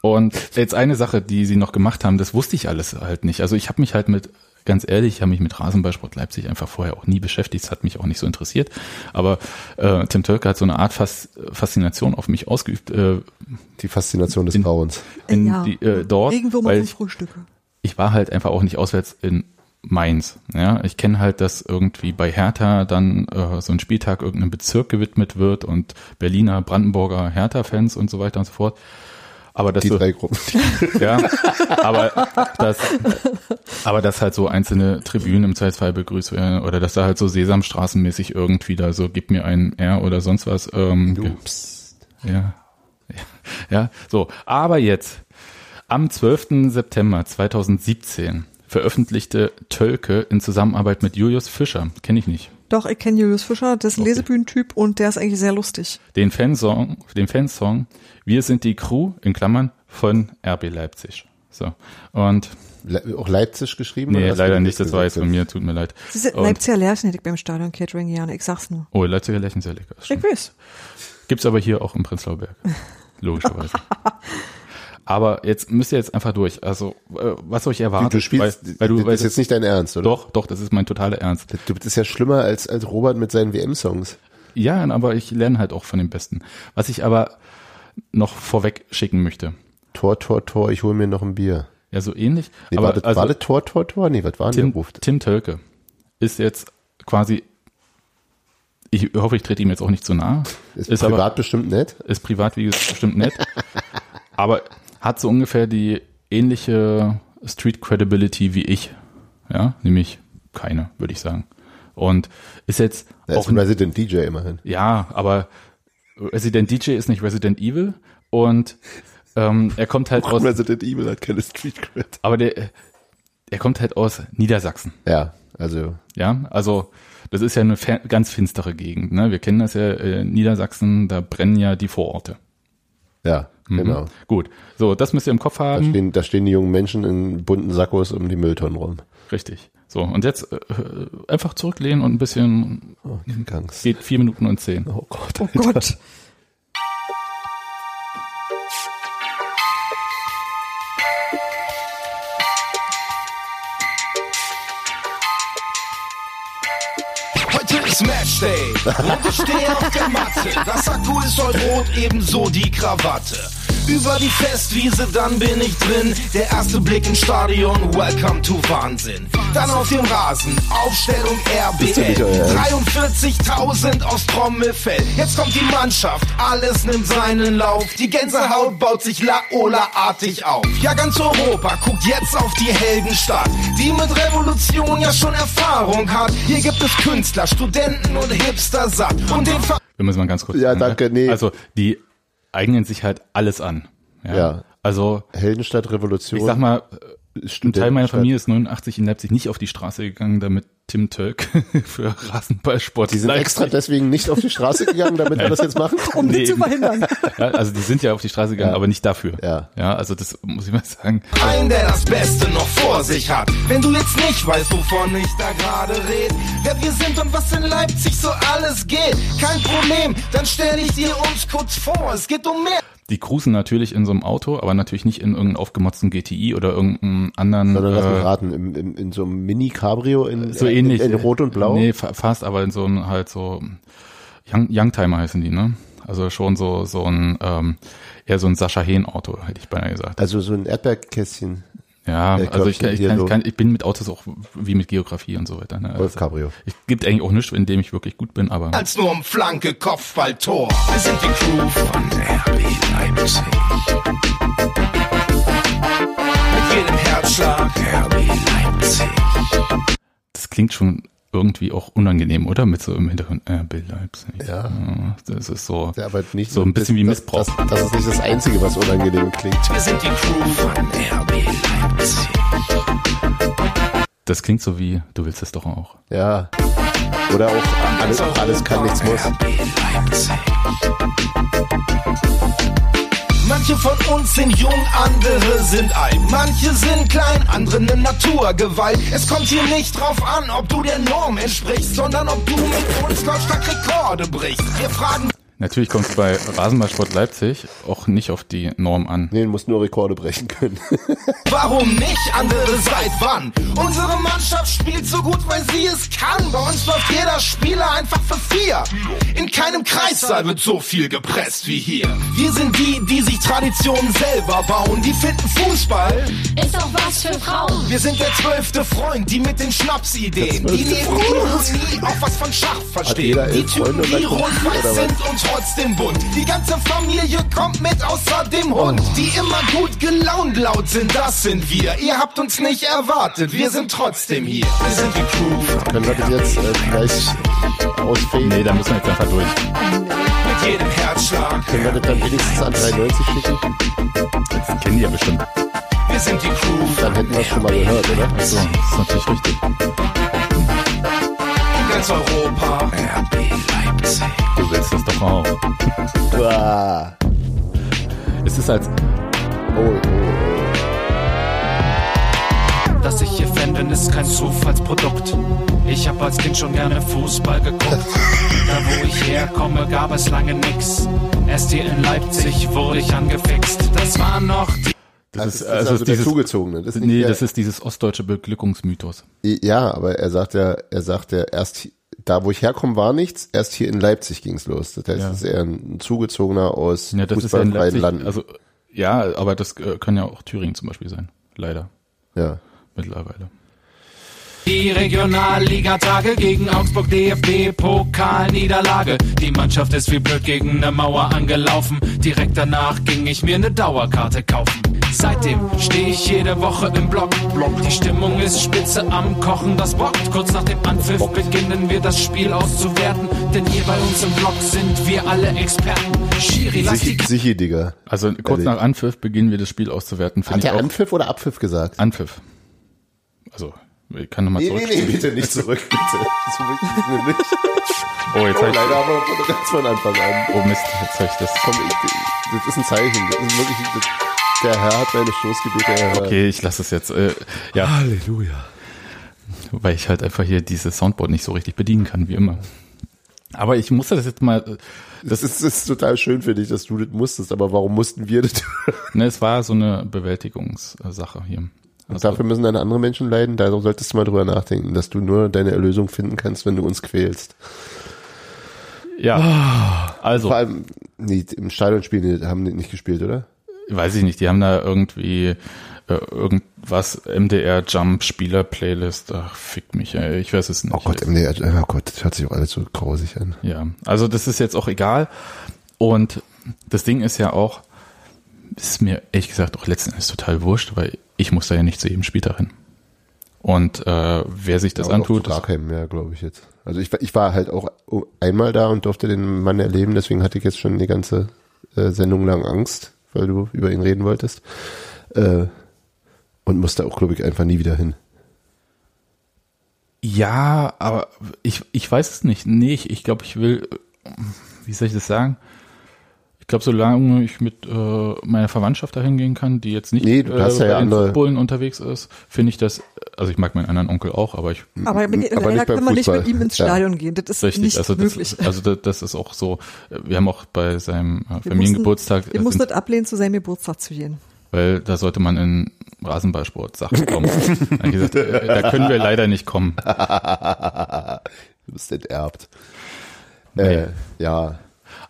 Und jetzt eine Sache, die sie noch gemacht haben, das wusste ich alles halt nicht. Also ich habe mich halt mit, ganz ehrlich, ich habe mich mit Rasenballsport Leipzig einfach vorher auch nie beschäftigt. Es hat mich auch nicht so interessiert. Aber äh, Tim Tölke hat so eine Art Fas Faszination auf mich ausgeübt äh, Die Faszination des In- Grauens. in ja. die, äh, dort, Irgendwo mal ich, Frühstück. ich war halt einfach auch nicht auswärts in meins. Ja, ich kenne halt, dass irgendwie bei Hertha dann äh, so ein Spieltag irgendeinem Bezirk gewidmet wird und Berliner, Brandenburger Hertha-Fans und so weiter und so fort. Aber das Die so, drei Gruppen. ja, aber das, aber dass halt so einzelne Tribünen im Zweifelsfall begrüßt werden oder dass da halt so Sesamstraßenmäßig irgendwie da so gib mir ein R oder sonst was. Ähm, ge- ja, ja, ja, so. Aber jetzt am 12. September 2017 veröffentlichte Tölke in Zusammenarbeit mit Julius Fischer, kenne ich nicht, Doch, ich kenne Julius Fischer, das ist ein Okay. Lesebühnentyp und der ist eigentlich sehr lustig. den Fansong, den Fansong Wir sind die Crew in Klammern von RB Leipzig. So und Le auch Leipzig geschrieben? nee, leider nicht, das war jetzt von mir, tut mir leid. Diese Leipziger Lärchen hätte ich beim Stadion Catering gerne, ich sag's nur. Oh, Leipziger Lächeln sehr lecker. Ich weiß. Gibt's aber hier auch im Prenzlauer Berg. Logischerweise. aber jetzt müsst ihr jetzt einfach durch. Also, äh, was euch erwartet. du spielst, weil, weil du, das weil ist jetzt nicht dein Ernst, oder? Doch, doch, das ist mein totaler Ernst. Du bist ja schlimmer als, als Robert mit seinen WM-Songs. Ja, aber ich lerne halt auch von den Besten. Was ich aber noch vorweg schicken möchte. Tor, Tor, Tor, ich hol mir noch ein Bier. Ja, so ähnlich. Nee, aber war, das, also, war das Tor, Tor, Tor? Nee, was war denn Tim, der Ruf? Tim Tölke ist jetzt quasi, ich hoffe, ich trete ihm jetzt auch nicht zu nahe. Ist, Ist privat aber, bestimmt nett. ist privat, wie gesagt, bestimmt nett. aber hat so ungefähr die ähnliche Street Credibility wie ich. Ja, nämlich keine, würde ich sagen. Und ist jetzt Er auch ist ein Resident DJ immerhin. Ja, aber Resident DJ ist nicht Resident Evil und ähm, er kommt halt aus, Resident Evil hat keine Street Cred. aber der, er kommt halt aus Niedersachsen. Ja, also Ja, also das ist ja eine ganz finstere Gegend. Ne? Wir kennen das ja, äh, Niedersachsen, da brennen ja die Vororte. ja, genau. Gut, so, das müsst ihr im Kopf Da haben. stehen, da stehen die jungen Menschen in bunten Sackos um die Mülltonnen rum. Richtig. So, und jetzt äh, einfach zurücklehnen und ein bisschen, Oh, Gangs. geht vier Minuten und zehn. Oh Gott. Oh Gott. Heute ist Matchday ich stehe auf der Matte. Das Akku ist heute rot, ebenso die Krawatte. Über die Festwiese, dann bin ich drin. Der erste Blick ins Stadion, welcome to Wahnsinn. Dann auf dem Rasen, Aufstellung RBL. euer Ernst. 43.000 aus Trommelfell. Jetzt kommt die Mannschaft, alles nimmt seinen Lauf. Die Gänsehaut baut sich Laola-artig auf. Ja, ganz Europa guckt jetzt auf die Heldenstadt, die mit Revolution ja schon Erfahrung hat. Hier gibt es Künstler, Studenten und Hipster satt. Und den Ver Wir müssen mal ganz kurz. Ja, danke, nee. Also, die eignen sich halt alles an. Ja. Ja. Also, Heldenstadt Revolution. ich sag mal, ein Teil meiner. Familie ist 89 in Leipzig nicht auf die Straße gegangen, damit Tim Tölk für Rasenballsport. Die sind Leipzig- extra deswegen nicht auf die Straße gegangen, damit wir das jetzt machen? Um Nee, die zu verhindern. Ja, also die sind ja auf die Straße gegangen, Ja. aber nicht dafür. Ja. Ja, also das muss ich mal sagen. ein, der das Beste noch vor sich hat. Wenn du jetzt nicht weißt, wovon ich da gerade red, wer wir sind und was in Leipzig so alles geht, kein Problem, dann stell ich dir uns kurz vor. Es geht um mehr. Die cruisen natürlich in so einem Auto, aber natürlich nicht in irgendeinem aufgemotzten GTI oder irgendeinem anderen. Sondern lass mich äh, raten, im, im, in so einem Mini-Cabrio in, so in, ähnlich. in, Rot und Blau? Nee, fa- fast, aber in so einem halt so Young, Youngtimer heißen die, ne? Also schon so so ein ähm, eher so ein Sascha Hehn Auto, hätte ich beinahe gesagt. Also so ein Erdbeerkästchen. Ja, äh, also ich, kann, ich, kann, ich, kann, ich bin mit Autos auch wie mit Geografie und so weiter. Ne? Golf Also, Cabrio. ich gibt eigentlich auch nichts, in dem ich wirklich gut bin, aber als nur um Flanke, Kopfball, Tor. Wir sind die Crew von RB Leipzig. Mit jedem Herzschlag RB Leipzig. das klingt schon irgendwie auch unangenehm, oder? Mit so im Hintergrund, äh, Bill Leipzig. Ja. Das ist so. Ja, aber nicht So ein bisschen wie das, Missbrauch. Das, das ist nicht das Einzige, was unangenehm klingt. Wir sind die Crew von RB Leipzig. Das klingt so wie, du willst es doch auch. Ja. Oder auch alles, alles kann, nichts muss. RB Leipzig. Manche von uns sind jung, andere sind alt. Manche sind klein, andere eine Naturgewalt. Es kommt hier nicht drauf an, ob du der Norm entsprichst, sondern ob du mit uns lautstark Rekorde brichst. Wir fragen Natürlich kommt es bei Rasenballsport Leipzig auch nicht auf die Norm an. Nee, du musst nur Rekorde brechen können. Warum nicht? Andere seit wann? Unsere Mannschaft spielt so gut, weil sie es kann. Bei uns läuft jeder Spieler einfach für vier. In keinem Kreissaal wird so viel gepresst wie hier. Wir sind die, die sich Traditionen selber bauen. Die finden Fußball. Ist doch was für Frauen. Wir sind der zwölfte Freund, die mit den Schnapsideen. Die neben Ironie auch was von Schach verstehen. Die Typen, die rund sind und trotzdem bunt. Die ganze Familie kommt mit außer dem Hund. Die immer gut gelaunt laut sind, das sind wir. Ihr habt uns nicht erwartet, wir sind trotzdem hier. Wir sind die Crew Können wir das jetzt äh, vielleicht ausfäden? Nee, da müssen wir jetzt einfach durch. mit jedem Herzschlag. Können wir das dann wenigstens an 390 schicken? Das kennen die ja bestimmt. Wir sind die Crew Dann hätten wir es schon mal gehört, oder? So, das ist natürlich richtig. in ganz Europa. RB Leipzig. Uah. Es ist als, Oh, oh, Dass ich hier Fan bin, ist kein Zufallsprodukt. Ich hab als Kind schon gerne Fußball geguckt. Da wo ich herkomme, gab es lange nix. Erst hier in Leipzig wurde ich angefixt. Das war noch die das, Das ist, ist also also der dieses, Zugezogene. Das nee, der- das ist dieses ostdeutsche Beglückungsmythos. Ja, aber er sagt ja, er sagt ja erst da, wo ich herkomme, war nichts. Erst hier in Leipzig ging's los. Das heißt, Ja. es ist eher ein Zugezogener aus Ja, das ist ja in fußballfreien Leipzig, Landen. also, ja, aber das äh, kann ja auch Thüringen zum Beispiel sein. Leider. ja. Mittlerweile. Die Regionalligatage gegen Augsburg DFB Pokalniederlage. Die Mannschaft ist wie blöd gegen eine Mauer angelaufen. Direkt danach ging ich mir eine Dauerkarte kaufen. Seitdem stehe ich jede Woche im Block. Die Stimmung ist spitze am Kochen, das bockt. Kurz nach dem Anpfiff beginnen wir das Spiel auszuwerten. Denn hier bei uns im Block sind wir alle Experten. Schiri, lass die Sichi, Sichi, Digga. Also kurz Ehrlich. nach Anpfiff beginnen wir das Spiel auszuwerten. Hat er auch Anpfiff oder Abpfiff gesagt? Anpfiff. Also, ich kann nochmal Nee, zurück. nee, nee, bitte nicht zurück, bitte. Wirklich nicht. Oh, jetzt Oh, leider aber von ganz von Anfang an. oh Mist, jetzt hab ich das. Komm, ich, das ist ein Zeichen. Das ist wirklich, das, der Herr hat seine Stoßgebete erhört. Okay, ich lasse es jetzt. Äh, ja, Halleluja. weil ich halt einfach hier dieses Soundboard nicht so richtig bedienen kann, wie immer. Aber ich musste das jetzt mal, äh, Das ist, das ist total schön für dich, dass du das musstest, aber warum mussten wir das? ne, es war so eine Bewältigungssache hier. Und dafür müssen dann andere Menschen leiden. Da solltest du mal drüber nachdenken, dass du nur deine Erlösung finden kannst, wenn du uns quälst. Ja, also, Vor allem, nee, im Stadion spielen, die haben die nicht gespielt, oder? Weiß ich nicht, die haben da irgendwie äh, irgendwas, MDR Jump Spieler Playlist, ach, fick mich, ey, ich weiß es nicht. Oh Gott, MDR, oh Gott, das hört sich auch alles so grausig an. Ja, also das ist jetzt auch egal. Und das Ding ist ja auch, ist mir ehrlich gesagt auch letzten Endes total wurscht, weil ich muss da ja nicht zu jedem Spieltag hin. Und äh, wer sich das Ja, antut, gar keinem mehr, glaube ich jetzt. Also ich, war- ich war halt auch einmal da und durfte den Mann erleben, deswegen hatte ich jetzt schon die ganze äh, Sendung lang Angst, weil du über ihn reden wolltest. Äh, und musste auch, glaube ich, einfach nie wieder hin. ja, aber ich, ich weiß es nicht. Nee, ich, ich glaube, ich will, wie soll ich das sagen? Ich glaube, solange ich mit äh, meiner Verwandtschaft dahin gehen kann, die jetzt nicht Nee, du hast ja bei ja den andere- Footballen unterwegs ist, finde ich das, also ich mag meinen anderen Onkel auch, aber ich Aber, aber leider nicht können wir nicht mit ihm ins Ja. Stadion gehen. Das ist Richtig, nicht also das, möglich. also das, das ist auch so. äh, Wir haben auch bei seinem äh, Wir Familiengeburtstag, mussten- Wir äh, mussten das ablehnen, zu seinem Geburtstag zu gehen. weil da sollte man in Rasenballsport Sachen kommen. Gesagt, äh, da können wir leider nicht kommen. du bist enterbt. Nee. Äh, ja.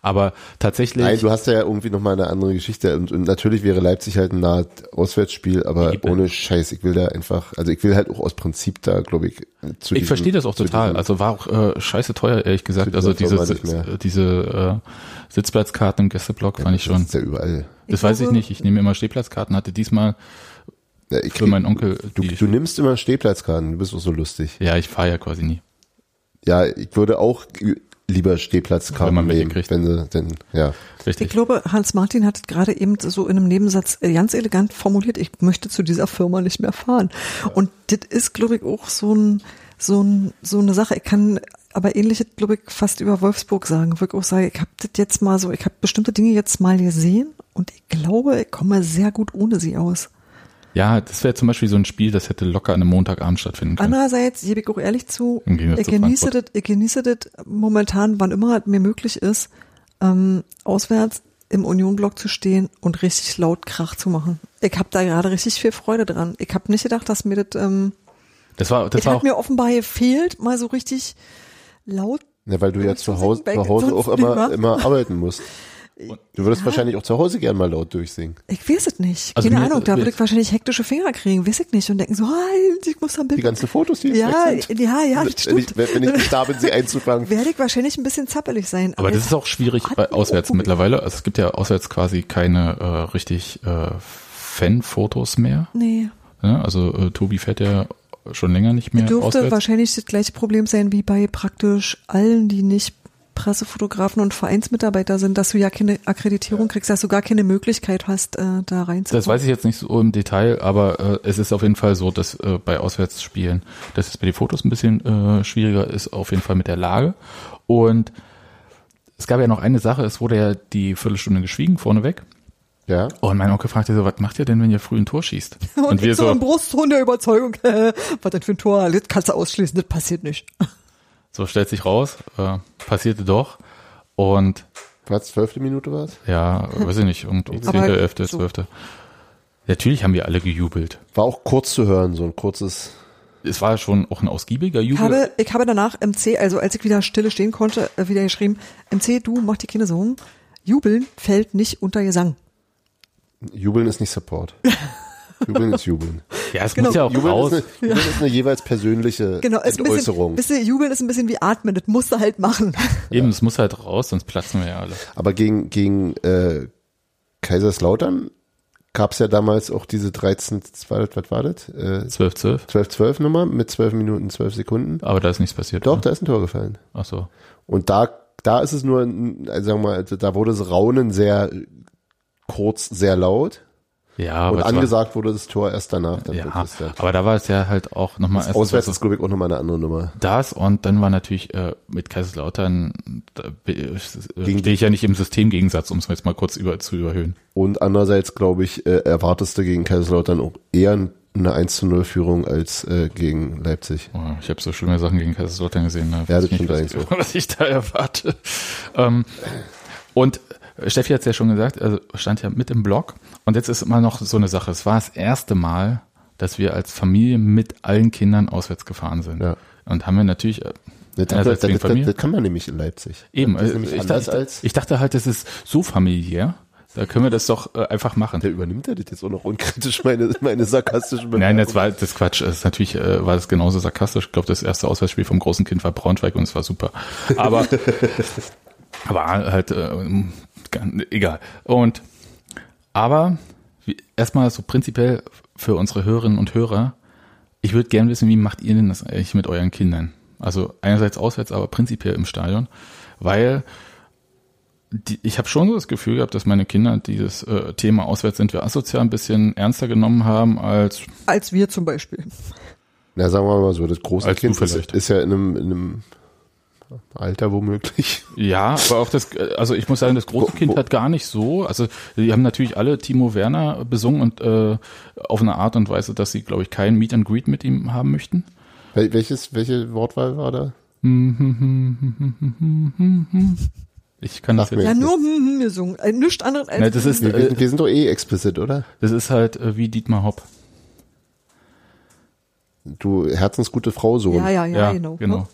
Aber tatsächlich, Nein, du hast ja irgendwie nochmal eine andere Geschichte. Und, und natürlich wäre Leipzig halt ein nahe Auswärtsspiel, aber Eben. ohne Scheiß, ich will da einfach, also ich will halt auch aus Prinzip da, glaube ich, zu ich verstehe das auch total. diesem- Also war auch äh, scheiße teuer, ehrlich gesagt. Also diese, äh, diese äh, Sitzplatzkarten im Gästeblock fand ich Das schon. ist ja überall. Das Ich weiß ich nicht. Ich nehme immer Stehplatzkarten, hatte diesmal Ja, ich für meinen Onkel Du, du nimmst immer Stehplatzkarten, du bist auch so lustig. ja, ich fahre ja quasi nie. Ja, ich würde auch lieber Stehplatzkarten Wenn man welche nehmen, kriegt. wenn sie denn, ja. Richtig. Ich glaube, Hans Martin hat es gerade eben so in einem Nebensatz äh, ganz elegant formuliert. Ich möchte zu dieser Firma nicht mehr fahren. Und das ist, glaube ich, auch so ein, so ein, so eine Sache. Ich kann aber ähnliches, glaube ich, fast über Wolfsburg sagen. Wirklich auch sagen, ich habe das jetzt mal so, ich habe bestimmte Dinge jetzt mal gesehen und ich glaube, ich komme sehr gut ohne sie aus. Ja, das wäre zum Beispiel so ein Spiel, das hätte locker an einem Montagabend stattfinden können. Andererseits gebe ich auch ehrlich zu, ich genieße das, ich genieße das momentan, wann immer es mir möglich ist, ähm, auswärts im Union-Block zu stehen und richtig laut Krach zu machen. Ich habe da gerade richtig viel Freude dran. Ich habe nicht gedacht, dass mir das, ähm, Das war, das war hat auch, mir offenbar gefehlt, mal so richtig laut. Ja, weil du ja zu Hause, zu Hause auch immer, immer arbeiten musst. Du würdest Ja. wahrscheinlich auch zu Hause gern mal laut durchsingen. Ich weiß es nicht. Also Keine mir- Ahnung, da würde ich wahrscheinlich hektische Finger kriegen, weiß ich nicht. Und denken so, halt, ich muss am Die Bild. ganzen Fotos, die jetzt Ja, weg sind. ja, ja, das wenn, ich, stimmt. wenn wenn ich nicht da bin, sie einzufangen. Werde ich wahrscheinlich ein bisschen zappelig sein. aber das ist auch schwierig bei auswärts mittlerweile. Also es gibt ja auswärts quasi keine äh, richtig äh, Fan-Fotos mehr. Nee. Ja, also äh, Tobi fährt ja schon länger nicht mehr Dürfte auswärts. wahrscheinlich das gleiche Problem sein wie bei praktisch allen, die nicht Pressefotografen und Vereinsmitarbeiter sind, dass du ja keine Akkreditierung kriegst, dass du gar keine Möglichkeit hast, äh, da reinzukommen. Das weiß ich jetzt nicht so im Detail, aber äh, es ist auf jeden Fall so, dass äh, bei Auswärtsspielen, dass es bei den Fotos ein bisschen äh, schwieriger ist, auf jeden Fall mit der Lage. Und es gab ja noch eine Sache, es wurde ja die Viertelstunde geschwiegen vorneweg. Ja. Und mein Onkel fragte so, was macht ihr denn, wenn ihr früh ein Tor schießt? Und, ich so im Brustton der Überzeugung, was das für ein Tor, das kannst du ausschließen, das passiert nicht. So stellt sich raus, äh, passierte doch. Und Was, zwölfte Minute war es? ja, weiß ich nicht, irgendwie Aber zehnte, elfte, so. zwölfte. Natürlich haben wir alle gejubelt. War auch kurz zu hören, so ein kurzes. Es war schon auch ein ausgiebiger Ich Jubel. habe, ich habe danach MC, also als ich wieder stille stehen konnte, äh, wieder geschrieben, MC, du mach dir keine Sorgen, Jubeln fällt nicht unter Gesang. Jubeln ist nicht Support. Jubeln ist Jubeln. ja, es genau. muss ja auch Jubeln raus. ist, eine, Jubeln ist eine jeweils persönliche Genau, ist ein bisschen, Entäußerung. ihr, Jubeln ist ein bisschen wie Atmen, das musst du halt machen. Eben, es muss halt raus, sonst platzen wir ja alle. Aber gegen, gegen äh, Kaiserslautern gab es ja damals auch diese 13, was was war das? Äh, 12, 12. 12-12 Nummer mit 12 Minuten, 12 Sekunden. Aber da ist nichts passiert. Doch, ne? da ist ein Tor gefallen. Ach so. Und da, da ist es nur, ein- also sagen wir mal, da wurde das Raunen sehr kurz, sehr laut. Ja, und es war- angesagt wurde das Tor erst danach. Dann Ja, aber da war es ja halt auch nochmal das Auswärts ist, glaube ich, auch nochmal eine andere Nummer. das und dann war natürlich äh, mit Kaiserslautern, da äh, stehe ich ja nicht im Systemgegensatz, um es jetzt mal kurz über, zu überhöhen. Und andererseits, glaube ich, äh, erwartest du gegen Kaiserslautern auch eher eine 1 zu 0 Führung als äh, gegen Leipzig. Oh, ich habe so schlimme Sachen gegen Kaiserslautern gesehen. Ne? Ja, das stimmt was, eigentlich ich, was ich da erwarte. Ähm, und Steffi hat es ja schon gesagt, also stand ja mit im Blog. Und jetzt ist immer noch so eine Sache. Es war das erste Mal, dass wir als Familie mit allen Kindern auswärts gefahren sind. Ja. Und haben wir natürlich äh, Das, das, das, das, das kann man nämlich in Leipzig. Eben, äh, nämlich ich, dachte, ich dachte halt, das ist so familiär. Da können wir das doch äh, einfach machen. der übernimmt er das jetzt auch noch unkritisch, meine, meine sarkastischen Nein, das war das Quatsch. Das ist natürlich äh, war das genauso sarkastisch. Ich glaube, das erste Auswärtsspiel vom großen Kind war Braunschweig und es war super. Aber aber halt äh, egal. Und aber erstmal so prinzipiell für unsere Hörerinnen und Hörer. Ich würde gern wissen, wie macht ihr denn das eigentlich mit euren Kindern? Also einerseits auswärts, aber prinzipiell im Stadion, weil die, ich habe schon so das Gefühl gehabt, dass meine Kinder dieses äh, Thema auswärts sind wir asozial ein bisschen ernster genommen haben als Als wir zum Beispiel. Na, sagen wir mal so, das große Kind ist, ist ja in einem, in einem Alter womöglich. Ja, aber auch das, also ich muss sagen, das große Kind hat gar nicht so, also die haben natürlich alle Timo Werner besungen und äh, auf eine Art und Weise, dass sie, glaube ich, kein Meet and Greet mit ihm haben möchten. Wel- Welches, welche Wortwahl war da? Ich kann das Sag jetzt. Ja, nur hm, hm, gesungen. Äh, nichts anderes als Ne, das ist, Wir, wir, äh, sind, wir sind doch eh explicit, oder? das ist halt äh, wie Dietmar Hopp. Du herzensgute Frau Sohn. Ja, ja, ja, Ja, genau. genau.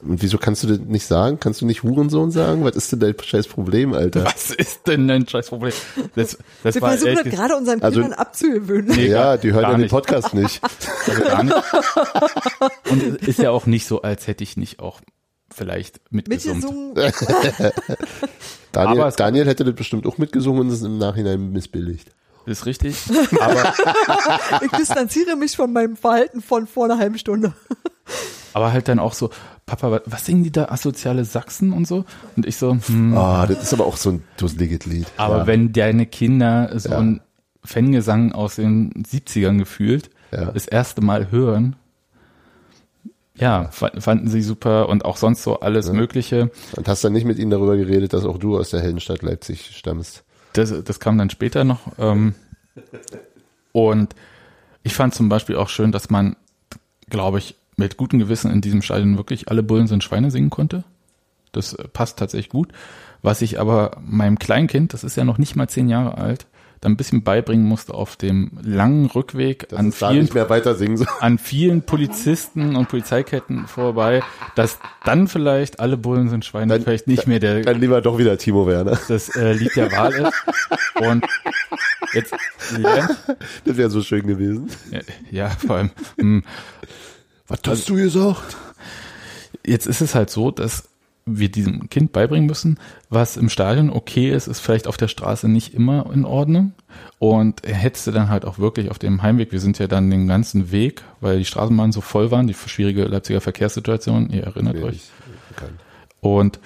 Und wieso kannst du das nicht sagen? Kannst du nicht Hurensohn sagen? Was ist denn dein scheiß Problem, Alter? Was ist denn ein scheiß Problem? Das, das Wir war versuchen das gerade unseren Also- Kindern abzugewöhnen. Nee, ja, die hören ja den nicht. Podcast nicht. Also gar nicht. Und es ist ja auch nicht so, als hätte ich nicht auch vielleicht mitgesummt. Mitgesungen. Daniel, Daniel hätte das bestimmt auch mitgesungen und es im Nachhinein missbilligt. ist richtig. Aber, Ich distanziere mich von meinem Verhalten von vor einer halben Stunde. aber halt dann auch so, Papa, wa- was singen die da, asoziale Sachsen und so? Und ich so, hm, Ah, das ist aber auch so ein dusseliges Lied. aber ja. wenn deine Kinder so Ja. ein Fangesang aus den 70ern gefühlt Ja. das erste Mal hören, ja, fa- fanden sie super und auch sonst so alles Mögliche. Und hast dann nicht mit ihnen darüber geredet, dass auch du aus der Heldenstadt Leipzig stammst. Das, das kam dann später noch. Ähm, und ich fand zum Beispiel auch schön, dass man, glaube ich, mit gutem Gewissen in diesem Stadion wirklich alle Bullen sind Schweine singen konnte. Das äh, passt tatsächlich gut. Was ich aber meinem Kleinkind, das ist ja noch nicht mal zehn Jahre alt, dann ein bisschen beibringen musste auf dem langen Rückweg Dass an vielen an vielen Polizisten und Polizeiketten vorbei, dass dann vielleicht alle Bullen sind Schweine Dann- vielleicht nicht mehr der Dann lieber doch wieder Timo Werner. das äh, Lied der Wahl ist. Und jetzt lernt, Das wäre so schön gewesen. ja, vor allem, hm, Was hast du gesagt? jetzt ist es halt so, dass wir diesem Kind beibringen müssen, was im Stadion okay ist, ist vielleicht auf der Straße nicht immer in Ordnung. Und hättest du dann halt auch wirklich auf dem Heimweg, wir sind ja dann den ganzen Weg, weil die Straßenbahnen so voll waren, die schwierige Leipziger Verkehrssituation, ihr erinnert euch. Nicht bekannt. Und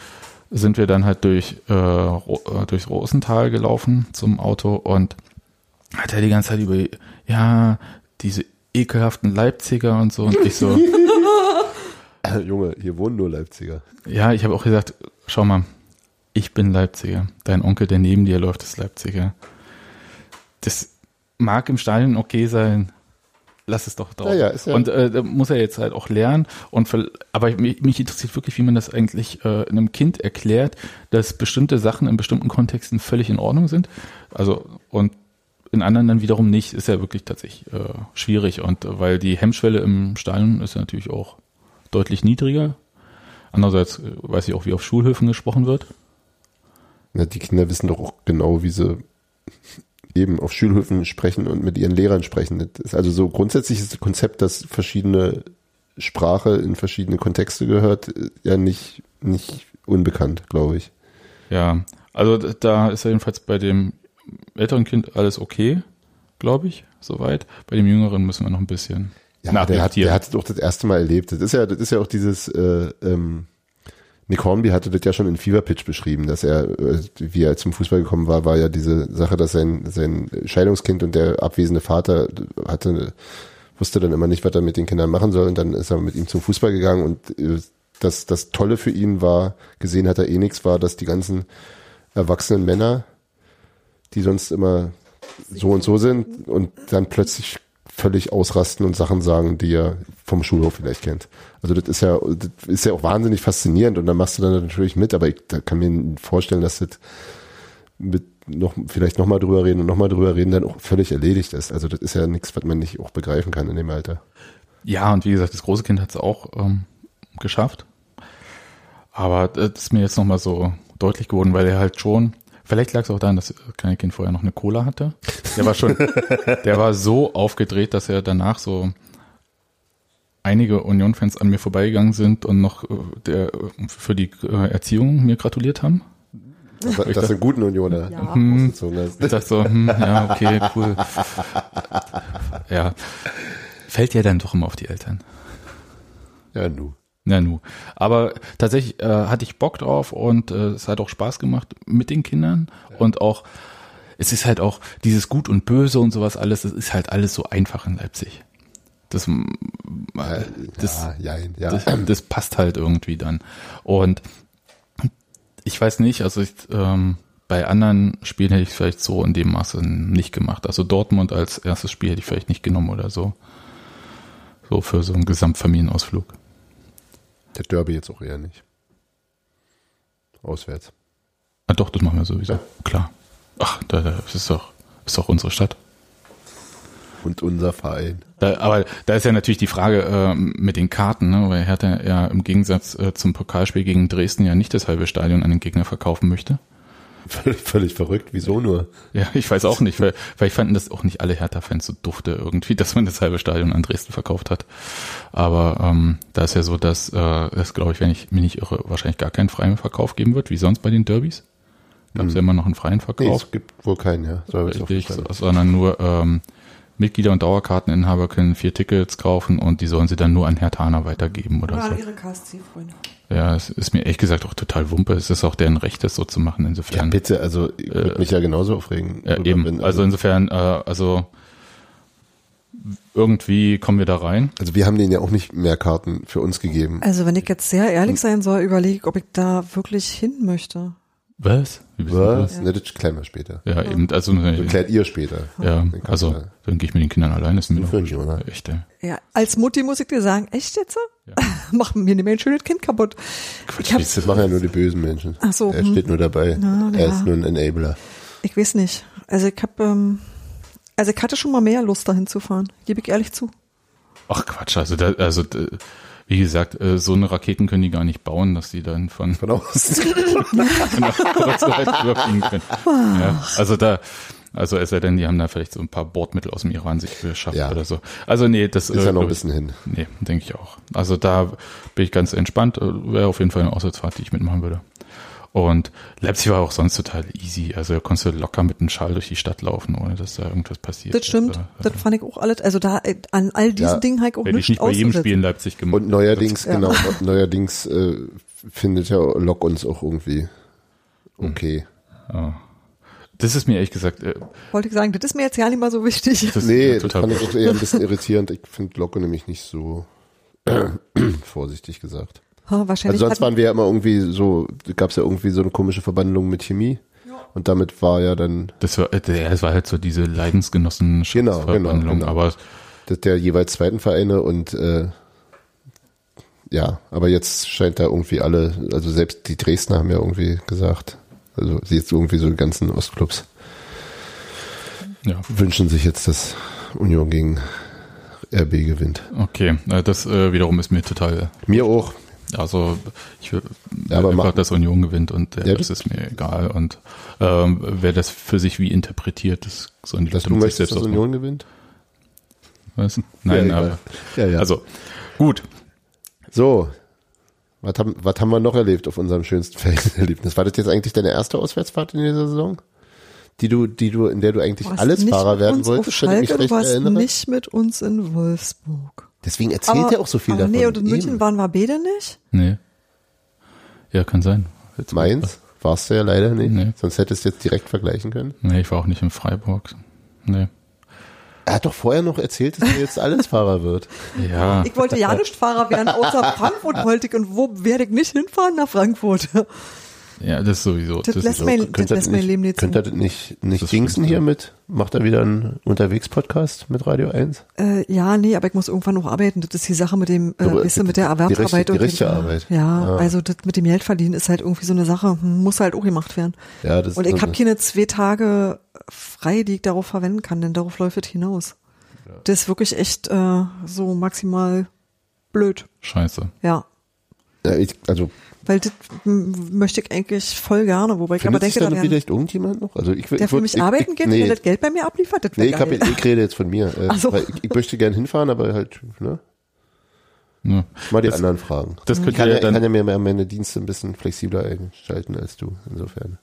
sind wir dann halt durch, äh, äh, durch Rosenthal gelaufen zum Auto und hat er die ganze Zeit über, ja, diese ekelhaften Leipziger und so. Und ich so, Junge, hier wohnen nur Leipziger. ja, ich habe auch gesagt, schau mal, ich bin Leipziger. Dein Onkel, der neben dir läuft, ist Leipziger. Das mag im Stadion okay sein. Lass es doch drauf. Ja, ja, ist ja- und äh, da muss er jetzt halt auch lernen. Und für, aber mich, mich interessiert wirklich, wie man das eigentlich äh, einem Kind erklärt, dass bestimmte Sachen in bestimmten Kontexten völlig in Ordnung sind. Also und in anderen dann wiederum nicht. Ist ja wirklich tatsächlich äh, schwierig. Und äh, weil die Hemmschwelle im Stadion ist ja natürlich auch deutlich niedriger. Andererseits äh, weiß ich auch, wie auf Schulhöfen gesprochen wird. Na, die Kinder wissen doch auch genau, wie sie eben auf Schulhöfen sprechen und mit ihren Lehrern sprechen. Das ist also so grundsätzlich ist das Konzept, dass verschiedene Sprache in verschiedene Kontexte gehört, äh, ja nicht, nicht unbekannt, glaube ich. Ja, also da ist ja jedenfalls bei dem älteren Kind alles okay, glaube ich, soweit. Bei dem jüngeren müssen wir noch ein bisschen Ja, der hat, der hat es doch das erste Mal erlebt. Das ist ja, das ist ja auch dieses, äh, ähm, Nick Hornby hatte das ja schon in Fever Pitch beschrieben, dass er, äh, wie er zum Fußball gekommen war, war ja diese Sache, dass sein, sein Scheidungskind und der abwesende Vater hatte, wusste dann immer nicht, was er mit den Kindern machen soll und dann ist er mit ihm zum Fußball gegangen und äh, das, das Tolle für ihn war, gesehen hat er eh nichts, war, dass die ganzen erwachsenen Männer, die sonst immer so und so sind und dann plötzlich völlig ausrasten und Sachen sagen, die er vom Schulhof vielleicht kennt. Also das ist ja, das ist ja auch wahnsinnig faszinierend und dann machst du dann natürlich mit, aber ich da kann mir vorstellen, dass das mit noch, vielleicht nochmal drüber reden und nochmal drüber reden dann auch völlig erledigt ist. Also das ist ja nichts, was man nicht auch begreifen kann in dem Alter. Ja, und wie gesagt, das große Kind hat es auch ähm, geschafft. Aber das ist mir jetzt nochmal so deutlich geworden, weil er halt schon, vielleicht lag es auch daran, dass das kleine Kind vorher noch eine Cola hatte. Der war schon, der war so aufgedreht, dass er danach so einige Union-Fans an mir vorbeigegangen sind und noch äh, der, äh, für die äh, Erziehung mir gratuliert haben. Dass, dass du einen guten Unioner Ja. ausgezogen hast. Ich dachte so, hm, ja, okay, cool. Ja. Fällt ja dann doch immer auf die Eltern. Ja, nu. Na nu. Aber tatsächlich äh, hatte ich Bock drauf und äh, es hat auch Spaß gemacht mit den Kindern und auch es ist halt auch dieses Gut und Böse und sowas alles, das ist halt alles so einfach in Leipzig. Das, äh, das, ja, ja. das, das passt halt irgendwie dann. Und ich weiß nicht, also ich, ähm, bei anderen Spielen hätte ich es vielleicht so in dem Maße nicht gemacht. Also Dortmund als erstes Spiel hätte ich vielleicht nicht genommen oder so. So für so einen Gesamtfamilienausflug. Der Derby jetzt auch eher nicht. Auswärts. Ah, doch, das machen wir sowieso. Ja. Klar. Ach, da, da ist doch, ist doch unsere Stadt. Und unser Verein. Da, aber da ist ja natürlich die Frage äh, mit den Karten, ne? weil Hertha ja im Gegensatz äh, zum Pokalspiel gegen Dresden ja nicht das halbe Stadion an den Gegner verkaufen möchte. Völlig, völlig verrückt. Wieso nur? Ja, ich weiß auch nicht, weil, weil ich fanden das auch nicht alle Hertha-Fans so dufte irgendwie, dass man das halbe Stadion an Dresden verkauft hat. Aber ähm, da ist ja so, dass äh, es, glaube ich, wenn ich mich nicht irre, wahrscheinlich gar keinen freien Verkauf geben wird, wie sonst bei den Derbys. Gab es ja immer noch einen freien Nee, Verkauf. es gibt wohl keinen, ja. So habe ich es auch Richtig, sondern nur ähm, Mitglieder und Dauerkarteninhaber können vier Tickets kaufen und die sollen sie dann nur an Hertaner weitergeben oder Oder so. ihre KSC-Freunde. Ja, es ist mir ehrlich gesagt auch total Wumpe. Es ist auch deren Recht, das so zu machen. Ja, Insofern. bitte, also ich würde Äh, mich ja genauso aufregen. Ja, Oder eben. wenn- also insofern, äh, also irgendwie kommen wir da rein. also wir haben denen ja auch nicht mehr Karten für uns gegeben. Also wenn ich jetzt sehr ehrlich sein soll, überlege ich, ob ich da wirklich hin möchte. Was? Wie bist du Was? das? Ne, das klären wir später. Ja, eben. Also, Das ja, klärt ihr später. Kannst also dann gehe ich mit den Kindern allein. Das ist mir echt. ey. Ja, als Mutti muss ich dir sagen, echt jetzt? So? machen mir nicht mehr ein schönes Kind kaputt. Ich, hab, Das machen ja nur die bösen Menschen. Ach so, Er hm. steht nur dabei. Na, er ja. ist nur ein Enabler. ich weiß nicht. Also ich hab, ähm, also ich hatte schon mal mehr Lust dahin zu fahren, gebe ich ehrlich zu. Ach Quatsch, also da, also da, wie gesagt, äh, so eine Raketen können die gar nicht bauen, dass die dann von Von außen. Kurzweit überfliegen können. Ja, also da, also es sei denn, die haben da vielleicht so ein paar Bordmittel aus dem Iran sich beschafft Ja. oder so. Also nee, das Ist ja noch ein glaub ich- bisschen hin. Nee, denke ich auch. Also da bin ich ganz entspannt. Äh, Wäre auf jeden Fall eine Auswärtsfahrt, die ich mitmachen würde. Und Leipzig war auch sonst total easy. Also da konntest du locker mit einem Schal durch die Stadt laufen, ohne dass da irgendwas passiert. Das stimmt. Also, Das fand ich auch alles. Also da äh, an all diesen Ja. Dingen habe ich auch hätte ich nichts nicht bei jedem. Spiel in Leipzig gemacht. Und neuerdings, Ja. genau, neuerdings äh, findet ja Lok uns auch irgendwie Hm. okay. Ja. Das ist mir ehrlich gesagt, äh, Wollte ich sagen, das ist mir jetzt ja nicht mal so wichtig. das Nee, ist das total fand ich auch eher ein bisschen irritierend. Ich finde Locke nämlich nicht so vorsichtig gesagt. Ha, wahrscheinlich Also sonst waren wir ja immer irgendwie so, gab es ja irgendwie so eine komische Verbandlung mit Chemie. Und damit war ja dann Das war, äh, ja, das war halt so diese Leidensgenossenschaftsverwandlung, Genau, genau, genau. aber das der jeweils zweiten Vereine und äh, ja, aber jetzt scheint da irgendwie alle, also selbst die Dresdner haben ja irgendwie gesagt, also sie jetzt irgendwie so die ganzen Ostclubs ja, wünschen sich jetzt, dass Union gegen RB gewinnt. okay. Äh, Das äh, wiederum ist mir total, Mir auch. also ich will Ja, aber einfach, dass Union gewinnt und äh, Ja, das ist mir egal. Und ähm, wer das für sich wie interpretiert, das sollen die Dass Leute du möchtest, selbst dass. Union gewinnt? Was? Nein, Ja, aber. Ja, ja. also gut. So, was haben, was haben wir noch erlebt auf unserem schönsten Ferienerlebnis? War das jetzt eigentlich deine erste Auswärtsfahrt in dieser Saison? Die du, die du, in der du eigentlich warst alles Fahrer werden wolltest, wenn ich mich Schalke, du recht warst erinnere? nicht mit uns in Wolfsburg. Deswegen erzählt er auch so viel aber davon. Nee, und in München Eben. waren wir beide nicht. Nee. Ja, kann sein. Jetzt- Mainz warst du ja leider nicht. Nee. Sonst hättest du jetzt direkt vergleichen können. Nee, ich war auch nicht in Freiburg. Nee. Er hat doch vorher noch erzählt, dass er jetzt alles Fahrer wird. Ja. Ich wollte ja nicht Fahrer werden, außer Frankfurt wollte ich. Und wo werde ich nicht hinfahren? Nach Frankfurt. Ja, das ist sowieso. Das Das lässt ist, mein- Könnt ihr lässt mein Leben nicht Könnt zu. ihr das nicht, nicht Das Dingsen hier mit? Macht er wieder einen Unterwegs-Podcast mit Radio 1? Äh, ja, nee, aber ich muss irgendwann noch arbeiten. Das ist die Sache mit dem, äh, weißt du, mit der die Erwerbsarbeit. richtige- die und dem- richtige Arbeit. Ja, Ah. also das mit dem Geldverdienen ist halt irgendwie so eine Sache. Hm, Muss halt auch gemacht werden. Ja, das Und ich so habe eine- keine zwei Tage frei, die ich darauf verwenden kann, denn darauf läuft es hinaus. Das ist wirklich echt äh, so maximal blöd. scheiße. Ja. ja, ich, also Weil das möchte ich eigentlich voll gerne, wobei ich aber denke, da vielleicht irgendjemand noch? Also ich, der ich für mich ich, arbeiten ich, geht, nee, der das Geld bei mir abliefert, das Nee, ich, hab, ich rede jetzt von mir. Äh, Ach so. weil ich, ich möchte gern hinfahren, aber halt, ne? Ja. Mal die Das- anderen fragen. das ich könnt kann, ihr ja, ich dann- kann ja mir meine Dienste ein bisschen flexibler einschalten als du, insofern.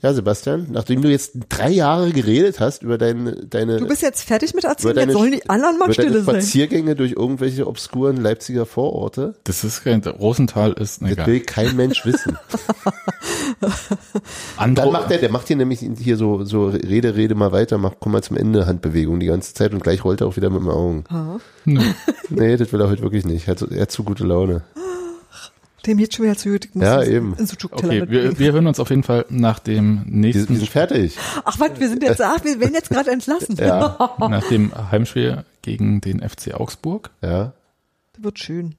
Ja, Sebastian, nachdem du jetzt drei Jahre geredet hast über deine, deine, Du bist jetzt fertig mit erzählen, deine, jetzt sollen die anderen mal über deine stille sein. Spaziergänge durch irgendwelche obskuren Leipziger Vororte. Das ist kein, Rosenthal ist, Das egal. will kein Mensch wissen. Andro, Dann macht er, der macht hier nämlich hier so, so Rede, Rede mal weiter, macht, komm mal zum Ende Handbewegung die ganze Zeit und gleich rollt er auch wieder mit den Augen. Nö. Nee, das will er heute wirklich nicht. Er hat, so, er hat zu gute Laune. Dem geht schon wieder zu muss Ja, eben. Zugteller Okay, wir, wir hören uns auf jeden Fall nach dem nächsten, die sind fertig. Ach was, wir sind jetzt, ach, wir werden jetzt gerade entlassen. Ja. nach dem Heimspiel gegen den FC Augsburg. Ja. Das wird schön.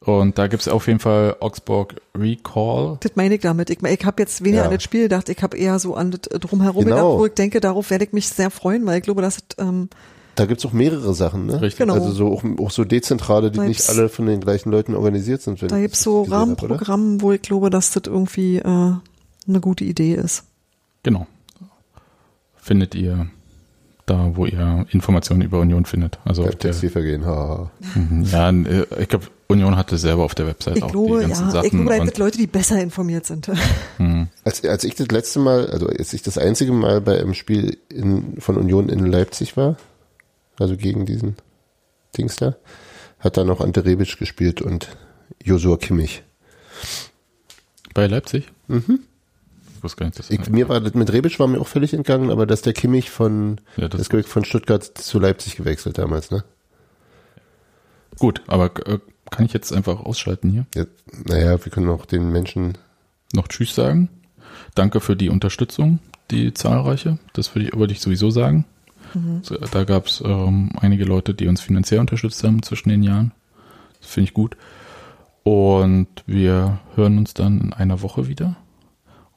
Und da gibt's auf jeden Fall Augsburg Recall. Das meine ich damit. Ich, ich habe jetzt weniger Ja. an das Spiel gedacht, ich habe eher so an das drumherum Genau. gedacht, wo ich denke, darauf werde ich mich sehr freuen, weil ich glaube, dass es, ähm, Da gibt's auch mehrere Sachen, ne? Richtig. Genau. Also so auch, auch so dezentrale, die Da nicht alle von den gleichen Leuten organisiert sind. wenn da gibt's das so? Rahmenprogramme, wo ich glaube, dass das irgendwie äh, eine gute Idee ist. Genau. Findet ihr da, wo ihr Informationen über Union findet. Also Beim auf der, Textilvergehen, haha. Mhm. ja, äh, ich glaube, Union hatte selber auf der Website Ich auch glaube, die ganzen ja, Sachen. ich glaube, da und, sind Leute, die besser informiert sind. Mhm. Als, als ich das letzte Mal, also als ich das einzige Mal bei einem Spiel in, von Union in Leipzig war, also gegen diesen Dings da, hat da noch Ante Rebic gespielt und Josua Kimmich. bei Leipzig? Mhm. Ich wusste gar nicht, dass Ich, mir war mit Rebic war mir auch völlig entgangen, aber dass der Kimmich von, Ja, das das von Stuttgart zu Leipzig gewechselt damals, ne? Gut, aber äh, kann ich jetzt einfach ausschalten hier? Ja, naja, wir können auch den Menschen, Noch Tschüss sagen. Danke für die Unterstützung, die zahlreiche. Das würde ich, würde ich sowieso sagen. Mhm. Da gab es ähm, einige Leute, die uns finanziell unterstützt haben zwischen den Jahren. finde ich gut. Und wir hören uns dann in einer Woche wieder.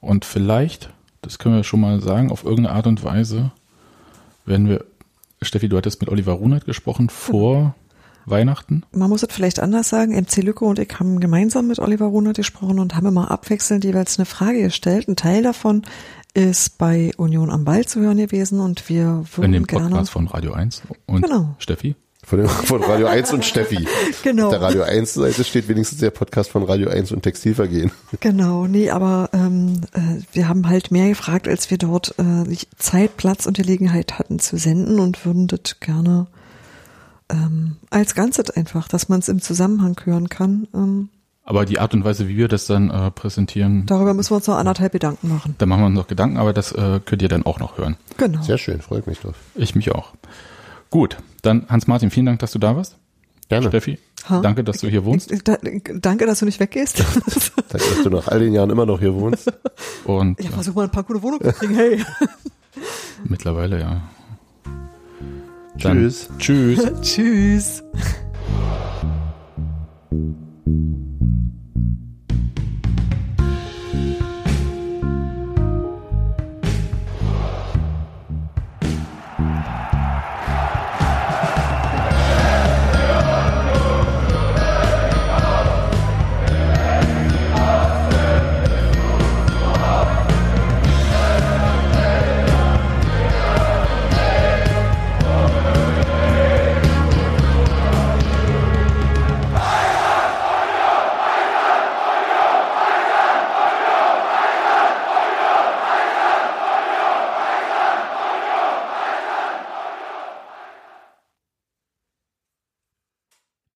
Und vielleicht, das können wir schon mal sagen, auf irgendeine Art und Weise werden wir, Steffi, du hattest mit Oliver Runert gesprochen vor Weihnachten. Man muss es vielleicht anders sagen. MC Lücke und ich haben gemeinsam mit Oliver Runert gesprochen und haben immer abwechselnd jeweils eine Frage gestellt. Ein Teil davon ist bei Union am Ball zu hören gewesen und wir In würden dem gerne. Podcast von Radio 1 und Genau. Steffi. Von, dem, von Radio 1 und Steffi. Genau. Auf der Radio 1 Seite steht wenigstens der Podcast von Radio 1 und Textilvergehen. Genau, nee, aber ähm, äh, wir haben halt mehr gefragt, als wir dort äh, Zeit, Platz und Gelegenheit hatten zu senden und würden das gerne ähm, als Ganzes einfach, dass man es im Zusammenhang hören kann. Ähm, Aber die Art und Weise, wie wir das dann äh, präsentieren, darüber müssen wir uns noch anderthalb Gedanken machen. da machen wir uns noch Gedanken, aber das äh, könnt ihr dann auch noch hören. Genau. Sehr schön, freut mich drauf. Ich mich auch. Gut, dann Hans-Martin, vielen Dank, dass du da warst. Gerne. Steffi, Ha? danke, dass du hier wohnst. Da, danke, dass du nicht weggehst. Danke, dass du nach all den Jahren immer noch hier wohnst. Und ja, versuch mal ein paar gute Wohnungen zu kriegen, hey. mittlerweile, ja. Dann tschüss. Tschüss. tschüss.